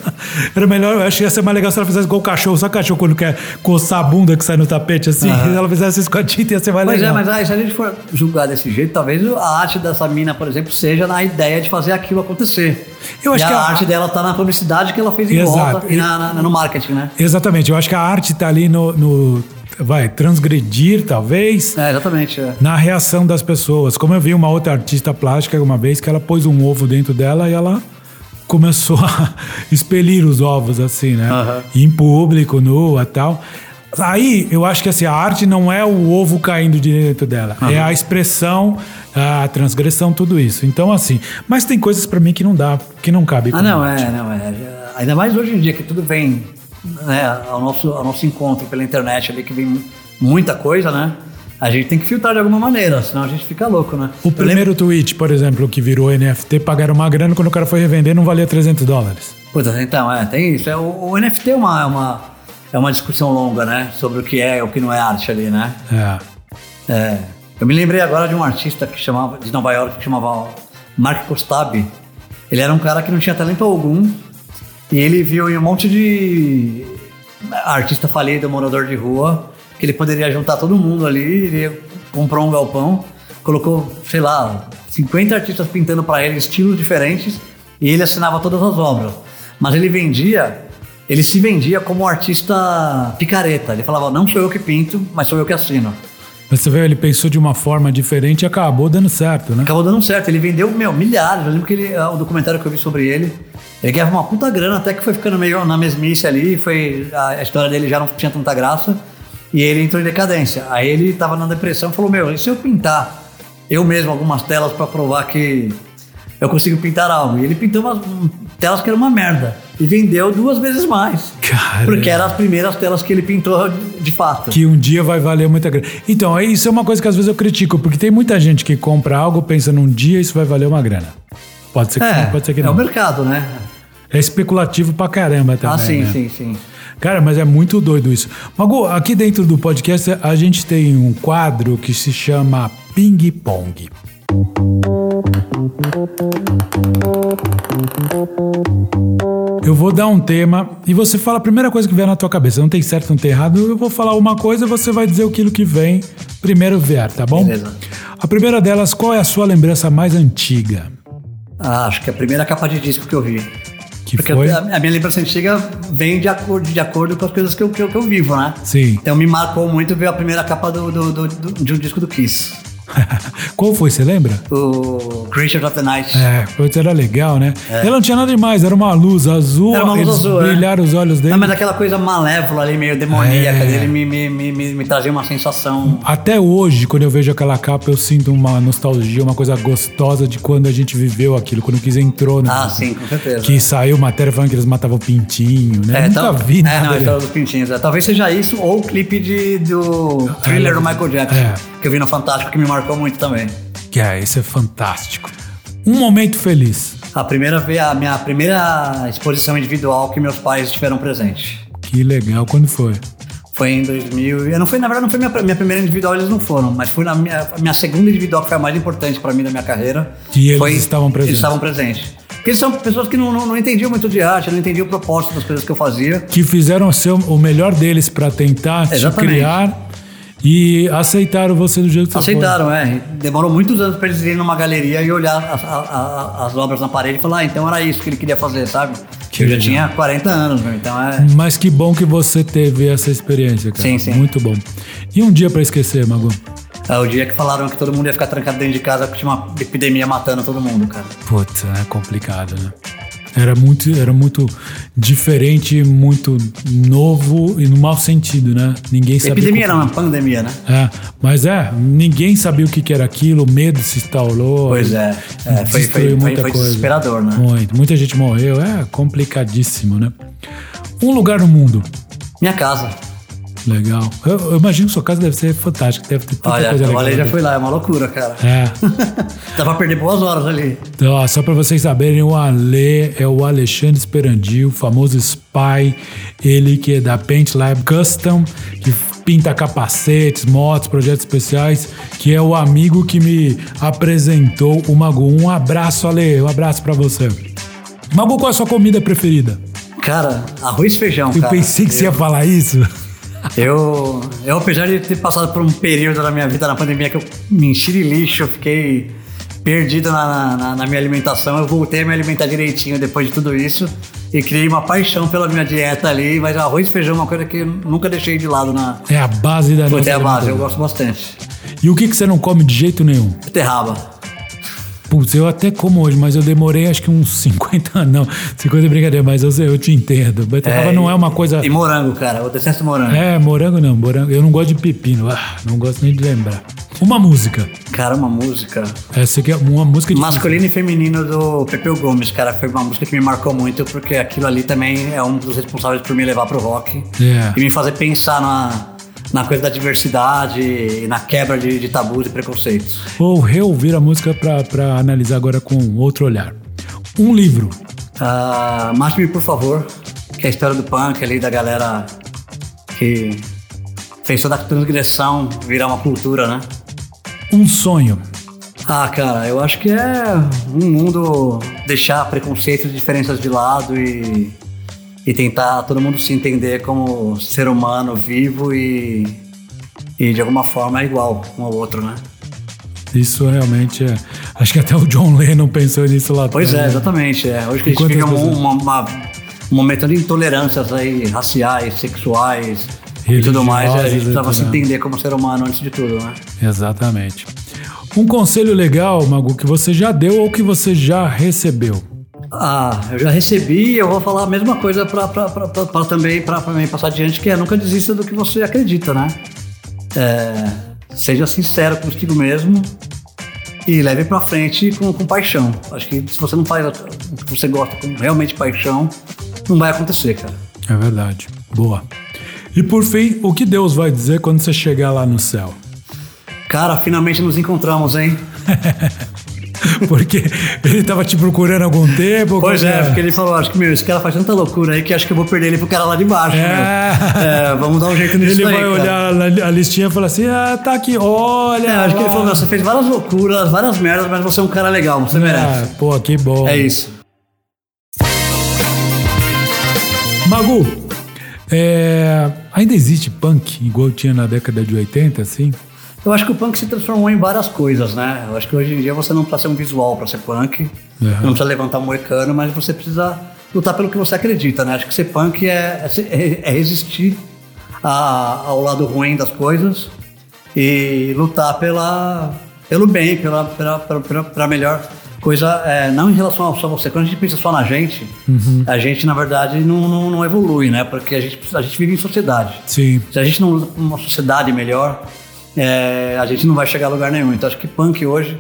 era melhor, eu acho que ia ser mais legal se ela fizesse igual o cachorro. Sabe o cachorro quando quer coçar a bunda que sai no tapete assim? Se ela fizesse isso com a tinta ia ser mais Pois é, legal. mas aí, se a gente for julgar desse jeito, talvez a arte dessa mina, por exemplo, seja na ideia de fazer aquilo acontecer. Eu acho e que a, a- arte dela tá na publicidade que ela fez em Exato. volta e na- na- no marketing, né? Exatamente, eu acho que a arte tá ali no, no- vai, transgredir talvez, É, exatamente. é. na reação das pessoas. Como eu vi uma outra artista plástica uma vez que ela pôs um ovo dentro dela e ela começou a [LAUGHS] expelir os ovos assim, né? Aham. Em público, nua, tal. Aí eu acho que assim, a arte não é o ovo caindo de dentro dela, é a expressão, a transgressão, tudo isso. Então assim, mas tem coisas pra mim que não dá, que não cabe. Ah, não, arte. é, não, é. Ainda mais hoje em dia que tudo vem né, ao, nosso, ao nosso encontro pela internet ali, que vem muita coisa, né? A gente tem que filtrar de alguma maneira, senão a gente fica louco, né? O Eu primeiro tweet, por exemplo, que virou NFT, pagaram uma grana quando o cara foi revender não valia 300 dólares. Puta, então, é, tem isso. É, o, o NFT é uma, é, uma, é uma discussão longa, né? Sobre o que é e o que não é arte ali, né? É. É, eu me lembrei agora de um artista que chamava, de Nova York que chamava Mark Kostabi. Ele era um cara que não tinha talento algum e ele viu em um monte de artista falido, morador de rua, que ele poderia juntar todo mundo ali, ele comprou um galpão, colocou, sei lá, 50 artistas pintando para ele estilos diferentes e ele assinava todas as obras. Mas ele vendia, ele se vendia como artista picareta. Ele falava, não sou eu que pinto, mas sou eu que assino. Mas você vê, ele pensou de uma forma diferente e acabou dando certo, né? Acabou dando certo. Ele vendeu, meu, milhares. Eu lembro que ele, ah, o documentário que eu vi sobre ele, ele ganhava uma puta grana, até que foi ficando meio na mesmice ali. Foi, a, história dele já não tinha tanta graça. E ele entrou em decadência. Aí ele tava na depressão e falou: Meu, e se eu pintar eu mesmo algumas telas para provar que eu consigo pintar algo? E ele pintou umas hum, telas que eram uma merda. E vendeu duas vezes mais. Cara. Porque eram as primeiras telas que ele pintou de, fato. Que um dia vai valer muita grana. Então, é- isso é uma coisa que às vezes eu critico, porque tem muita gente que compra algo pensa num dia isso vai valer uma grana. Pode ser que é, sim, pode ser que é não. o mercado, né? É especulativo pra caramba também. ah, sim, né? sim, sim. Cara, mas é muito doido isso. Mago, aqui dentro do podcast a gente tem um quadro que se chama Ping Pong. Eu vou dar um tema e você fala a primeira coisa que vier na tua cabeça. Não tem certo, não tem errado. Eu vou falar uma coisa e você vai dizer aquilo que vem primeiro vier, tá bom? Beleza. A primeira delas, qual é a sua lembrança mais antiga? Ah, acho que é a primeira capa de disco que eu vi. Que Porque foi? a minha lembrança antiga vem de acordo, de acordo com as coisas que eu, que eu, que eu vivo, né? Sim. Então me marcou muito ver a primeira capa do, do- do- do- de um disco do Kiss. [LAUGHS] qual foi, você lembra? O Creatures of the Night. É, putz, era legal, né? Ela não tinha nada demais, era uma luz azul, Era uma luz azul, é. brilharam os olhos dele. Não, mas aquela coisa malévola ali, meio demoníaca É. dele, me, me, me, me, me trazia uma sensação. Até hoje, quando eu vejo aquela capa, eu sinto uma nostalgia, uma coisa gostosa de quando a gente viveu aquilo, quando o Kiss entrou, né? Ah, sim, com certeza. Que saiu matéria falando que eles matavam pintinho, né? É, Nunca tal- vi É, nada. não, a história dos pintinhos. é. Talvez seja isso ou o clipe de, do thriller do Michael Jackson, É. que eu vi no Fantástico, que me marcou muito também. Que é, isso é fantástico. Um momento feliz. A primeira vez, a minha primeira exposição individual que meus pais tiveram presente. Que legal. Quando foi? Foi em 2000. e Não foi, na verdade, não foi minha, minha primeira individual, eles não foram, mas foi na minha, minha segunda individual, que foi a mais importante pra mim da minha carreira. E eles foi, estavam presentes. Eles estavam presentes. Porque eles são pessoas que não, não, não entendiam muito de arte, não entendiam o propósito das coisas que eu fazia. Que fizeram o, seu, o melhor deles pra tentar te Exatamente. criar e aceitaram você do jeito que você Aceitaram, é. Demorou muitos anos pra eles irem numa galeria e olhar as, as obras na parede e falar, ah, então era isso que ele queria fazer, sabe? Que eu já legal. tinha 40 anos, meu, então é. Mas que bom que você teve essa experiência, cara. Sim, sim. Muito bom. E um dia pra esquecer, Magu? É o dia que falaram que todo mundo ia ficar trancado dentro de casa porque tinha uma epidemia matando todo mundo, cara. Putz, é complicado, né? Era muito, era muito diferente, muito novo e no mau sentido, né? Ninguém sabia. Epidemia como- não, é pandemia, né? É, mas é, ninguém sabia o que que era aquilo, o medo se instaurou. Pois é, é, foi- foi- muita foi coisa. desesperador, né? Muito, muita gente morreu, é complicadíssimo, né? Um lugar no mundo, Minha casa. Legal. Eu, eu imagino que sua casa deve ser fantástica, deve ter tanta Olha, coisa o legal. Ale já foi lá, é uma loucura, cara. É. [LAUGHS] Dá pra perder boas horas ali. Então, ó, só para vocês saberem, o Ale é o Alexandre Esperandil, famoso Spy, ele que é da Paint Lab Custom, que pinta capacetes, motos, projetos especiais, que é o amigo que me apresentou o Magu. Um abraço, Ale, um abraço para você. Magu, qual é a sua comida preferida? Cara, arroz e feijão, Eu cara. pensei que você ia falar isso. Eu, eu, apesar de ter passado por um período da minha vida na pandemia que eu me enchi de lixo, eu fiquei perdido na, na, na minha alimentação, eu voltei a me alimentar direitinho depois de tudo isso e criei uma paixão pela minha dieta ali, mas arroz e feijão é uma coisa que eu nunca deixei de lado na É a base da nossa é a base, eu gosto bastante. E o que, que você não come de jeito nenhum? Beterraba. Putz, eu até como hoje, mas eu demorei acho que uns [LAUGHS] 50 anos. Não, 50 é brincadeira, mas eu, eu te entendo. Beterraba não é uma coisa. E morango, cara, eu detesto morango. É, morango não, morango. Eu não gosto de pepino, ah, não gosto nem de lembrar. Uma música. Cara, uma música. Essa aqui é uma música de. Masculino e feminino do Pepeu Gomes, cara, foi uma música que me marcou muito, porque aquilo ali também é um dos responsáveis por me levar pro rock. É. E me fazer pensar na, na coisa da diversidade e na quebra de, de tabus e preconceitos. Vou reouvir a música pra analisar agora com outro olhar. Um livro. Uh, Mate-me, por favor, que é a história do punk ali, da galera que fez toda a transgressão virar uma cultura, né? Um sonho. Ah, cara, eu acho que é um mundo deixar preconceitos e diferenças de lado e, e tentar todo mundo se entender como ser humano vivo e, e de alguma forma é igual um ao outro, né? Isso realmente é. Acho que até o John Lennon pensou nisso lá Pois é, atrás, né? exatamente. É. Hoje que a gente vive um, uma, uma- um momento de intolerâncias aí, raciais, sexuais e tudo mais, a gente precisava se entender como ser humano antes de tudo, né? Exatamente. Um conselho legal, Magu, que você já deu ou que você já recebeu. Ah, eu já recebi e eu vou falar a mesma coisa para também para mim passar adiante, que é nunca desista do que você acredita, né? É, seja sincero contigo mesmo e leve pra frente com, com paixão. Acho que se você não faz o que você gosta com realmente paixão, não vai acontecer, cara. É verdade. Boa. E por fim, o que Deus vai dizer quando você chegar lá no céu? Cara, finalmente nos encontramos, hein? [LAUGHS] [LAUGHS] Porque ele tava te procurando há algum tempo? Pois como é, porque ele falou, acho que meu, esse cara faz tanta loucura aí que acho que eu vou perder ele pro cara lá de baixo. É. É, vamos dar um jeito nisso Ele vai olhar a listinha e falar assim: ah, tá aqui, olha. É, acho que ele falou, "Meu, você fez várias loucuras, várias merdas, mas você é um cara legal, você merece. Ah, pô, que bom. É isso. Magu, é, ainda existe punk igual tinha na década de 80, assim? Eu acho que o punk se transformou em várias coisas, né? Eu acho que hoje em dia você não precisa ser um visual para ser punk, Uhum. não precisa levantar um moicano, mas você precisa lutar pelo que você acredita, né? Acho que ser punk é, é, é resistir a- ao lado ruim das coisas e lutar pela, pelo bem, pela, pela, pela, pela- melhor coisa, é, não em relação a só você. Quando a gente pensa só na gente, a gente, na verdade, não, não, não evolui, né? Porque a gente, a gente vive em sociedade. Sim. Se a gente não luta por uma sociedade melhor, é, a gente não vai chegar a lugar nenhum. Então acho que punk hoje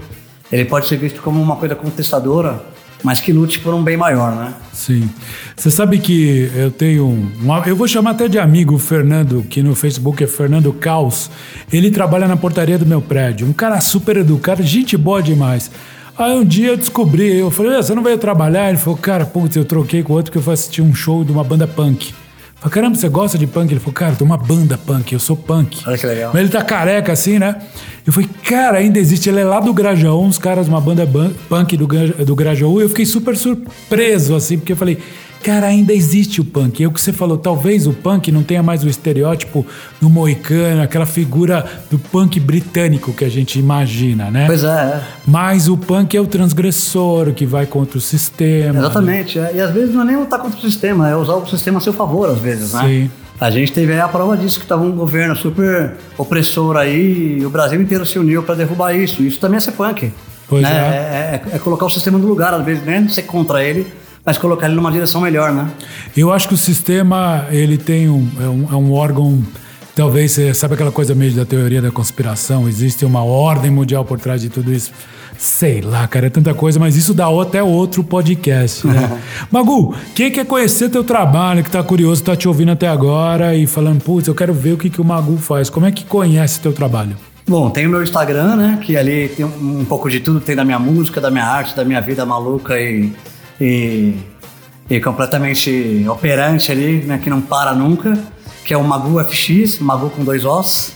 ele pode ser visto como uma coisa contestadora, mas que lute por um bem maior, né? Sim. Você sabe que eu tenho um. Eu vou chamar até de amigo o Fernando, que no Facebook é Fernando Caos. Ele trabalha na portaria do meu prédio. Um cara super educado, gente boa demais. Aí um dia eu descobri, eu falei, "Ah, você não veio trabalhar? Ele falou, cara, putz, eu troquei com outro que eu fui assistir um show de uma banda punk. Falei, caramba, você gosta de punk? Ele falou, cara, tem uma banda punk, eu sou punk. Olha que legal. Mas ele tá careca assim, né? Eu falei, cara, ainda existe. Ele é lá do Grajaú, uns caras, uma banda ban- punk do, do Grajaú. E eu fiquei super surpreso, assim, porque eu falei, cara, ainda existe o punk. É o que você falou, talvez o punk não tenha mais o estereótipo do moicano, aquela figura do punk britânico que a gente imagina, né? Pois é, é. Mas o punk é o transgressor, o que vai contra o sistema. exatamente. é. E às vezes não é nem lutar contra o sistema, é usar o sistema a seu favor, às vezes, né? Sim. A gente teve aí a prova disso, que estava um governo super opressor aí, e o Brasil inteiro se uniu para derrubar isso. Isso também é ser punk. Pois né? é. É, é- é colocar o sistema no lugar, às vezes, nem ser contra ele, mas colocar ele numa direção melhor, né? Eu acho que o sistema ele tem um, é, um, é um órgão. Talvez você sabe aquela coisa meio da teoria da conspiração, existe uma ordem mundial por trás de tudo isso. Sei lá, cara, é tanta coisa, mas isso dá até outro podcast, né? [LAUGHS] Magu, quem quer conhecer teu trabalho, que tá curioso, tá te ouvindo até agora e falando, putz, eu quero ver o que, que o Magu faz, como é que conhece teu trabalho? Bom, tem o meu Instagram, né? Que ali tem um, um pouco de tudo, tem da minha música, da minha arte, da minha vida maluca e, e, e completamente operante ali, né? Que não para nunca, que é o Magu FX, Magu com dois Os.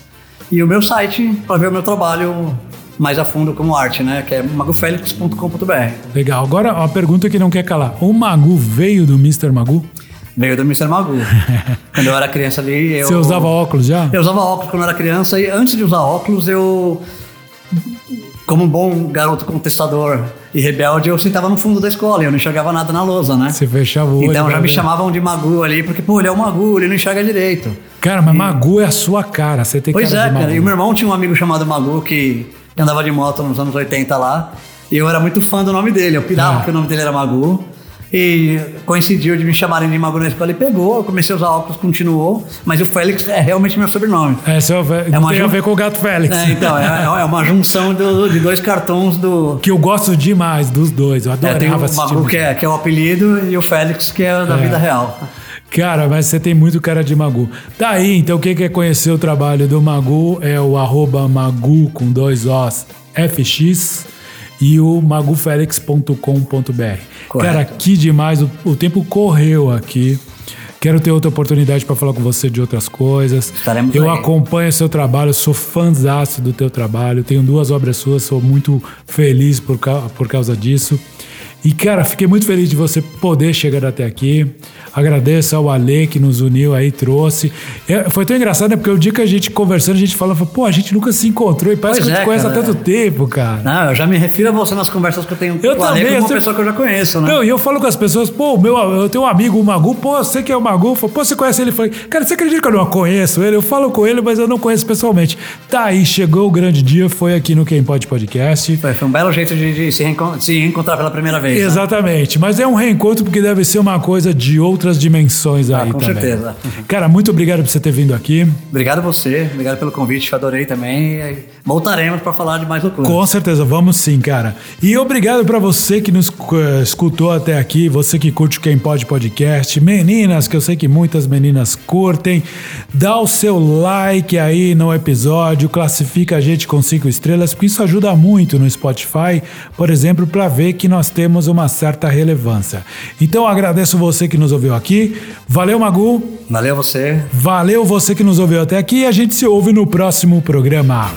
E o meu site para ver o meu trabalho mais a fundo como arte, né? Que é magufelix.com.br. Legal, agora uma pergunta que não quer calar. O Magu veio do Mr. Magu? Veio do Mr. Magu. [LAUGHS] Quando eu era criança ali, eu... Você usava óculos já? Eu usava óculos quando eu era criança e antes de usar óculos eu, como um bom garoto contestador e rebelde, eu sentava no fundo da escola e eu não enxergava nada na lousa, né? Você fechava o olho. Então já pra me chamavam de Magu ali, porque, pô, ele é o Magu, ele não enxerga direito. Cara, mas Magu é a sua cara. Você tem Pois cara é, cara. E o meu irmão tinha um amigo chamado Magu que andava de moto nos anos 80 lá. E eu era muito fã do nome dele. Eu pirava Ah. que o nome dele era Magu. E coincidiu de me chamarem de Magu na escola e pegou. Eu comecei a usar óculos, continuou. Mas o Félix é realmente meu sobrenome. É, seu, é É uma tem a jun- ver com o Gato Félix. É, então, é, é uma junção do- de dois cartões do. Que eu gosto demais dos dois. Eu É, tem adorava o. Magu que é, que é o apelido e o Félix que é da É. vida real. Cara, mas você tem muito cara de Magu. Daí, então, quem quer conhecer o trabalho do Magu é o arroba Magu com dois Os FX e o magufelix.com.br. Cara, que demais. O, o tempo correu aqui. Quero ter outra oportunidade para falar com você de outras coisas. Estaremos Eu aí. acompanho seu trabalho, sou fãzaço do teu trabalho. Tenho duas obras suas, sou muito feliz por, por causa disso. E, cara, fiquei muito feliz de você poder chegar até aqui. Agradeço ao Ale que nos uniu aí, trouxe. É, foi tão engraçado, né? Porque o dia que a gente conversando, a gente falava, pô, a gente nunca se encontrou e parece Pois que a gente é, conhece há cara, tanto é. tempo, cara. Não, eu já me refiro a você nas conversas que eu tenho Eu com o Ale também, como uma sempre- pessoa que eu já conheço, né? Não, e eu falo com as pessoas, pô, meu, eu tenho um amigo, o Magu, pô, você que é o Magu, Falo, pô, você conhece ele? Eu falei, cara, você acredita que eu não conheço ele? Eu falo com ele, mas eu não conheço pessoalmente. Tá aí, chegou o grande dia, foi aqui no Quem Pode Podcast. Foi, foi um belo jeito de, de se reencontrar pela primeira vez. Né? Exatamente, mas é um reencontro porque deve ser uma coisa de outras dimensões aí Ah, com também. certeza. Cara, muito obrigado por você ter vindo aqui. Obrigado a você, obrigado pelo convite, adorei também. Voltaremos para falar de mais loucura. Com certeza, vamos sim, cara. E obrigado pra você que nos eh, escutou até aqui, você que curte o Quem Pode Podcast, meninas, que eu sei que muitas meninas curtem. Dá o seu like aí no episódio, classifica a gente com cinco estrelas, porque isso ajuda muito no Spotify, por exemplo, pra ver que nós temos uma certa relevância. Então agradeço você que nos ouviu aqui. Valeu, Magu. Valeu você. Valeu você que nos ouviu até aqui e a gente se ouve no próximo programa.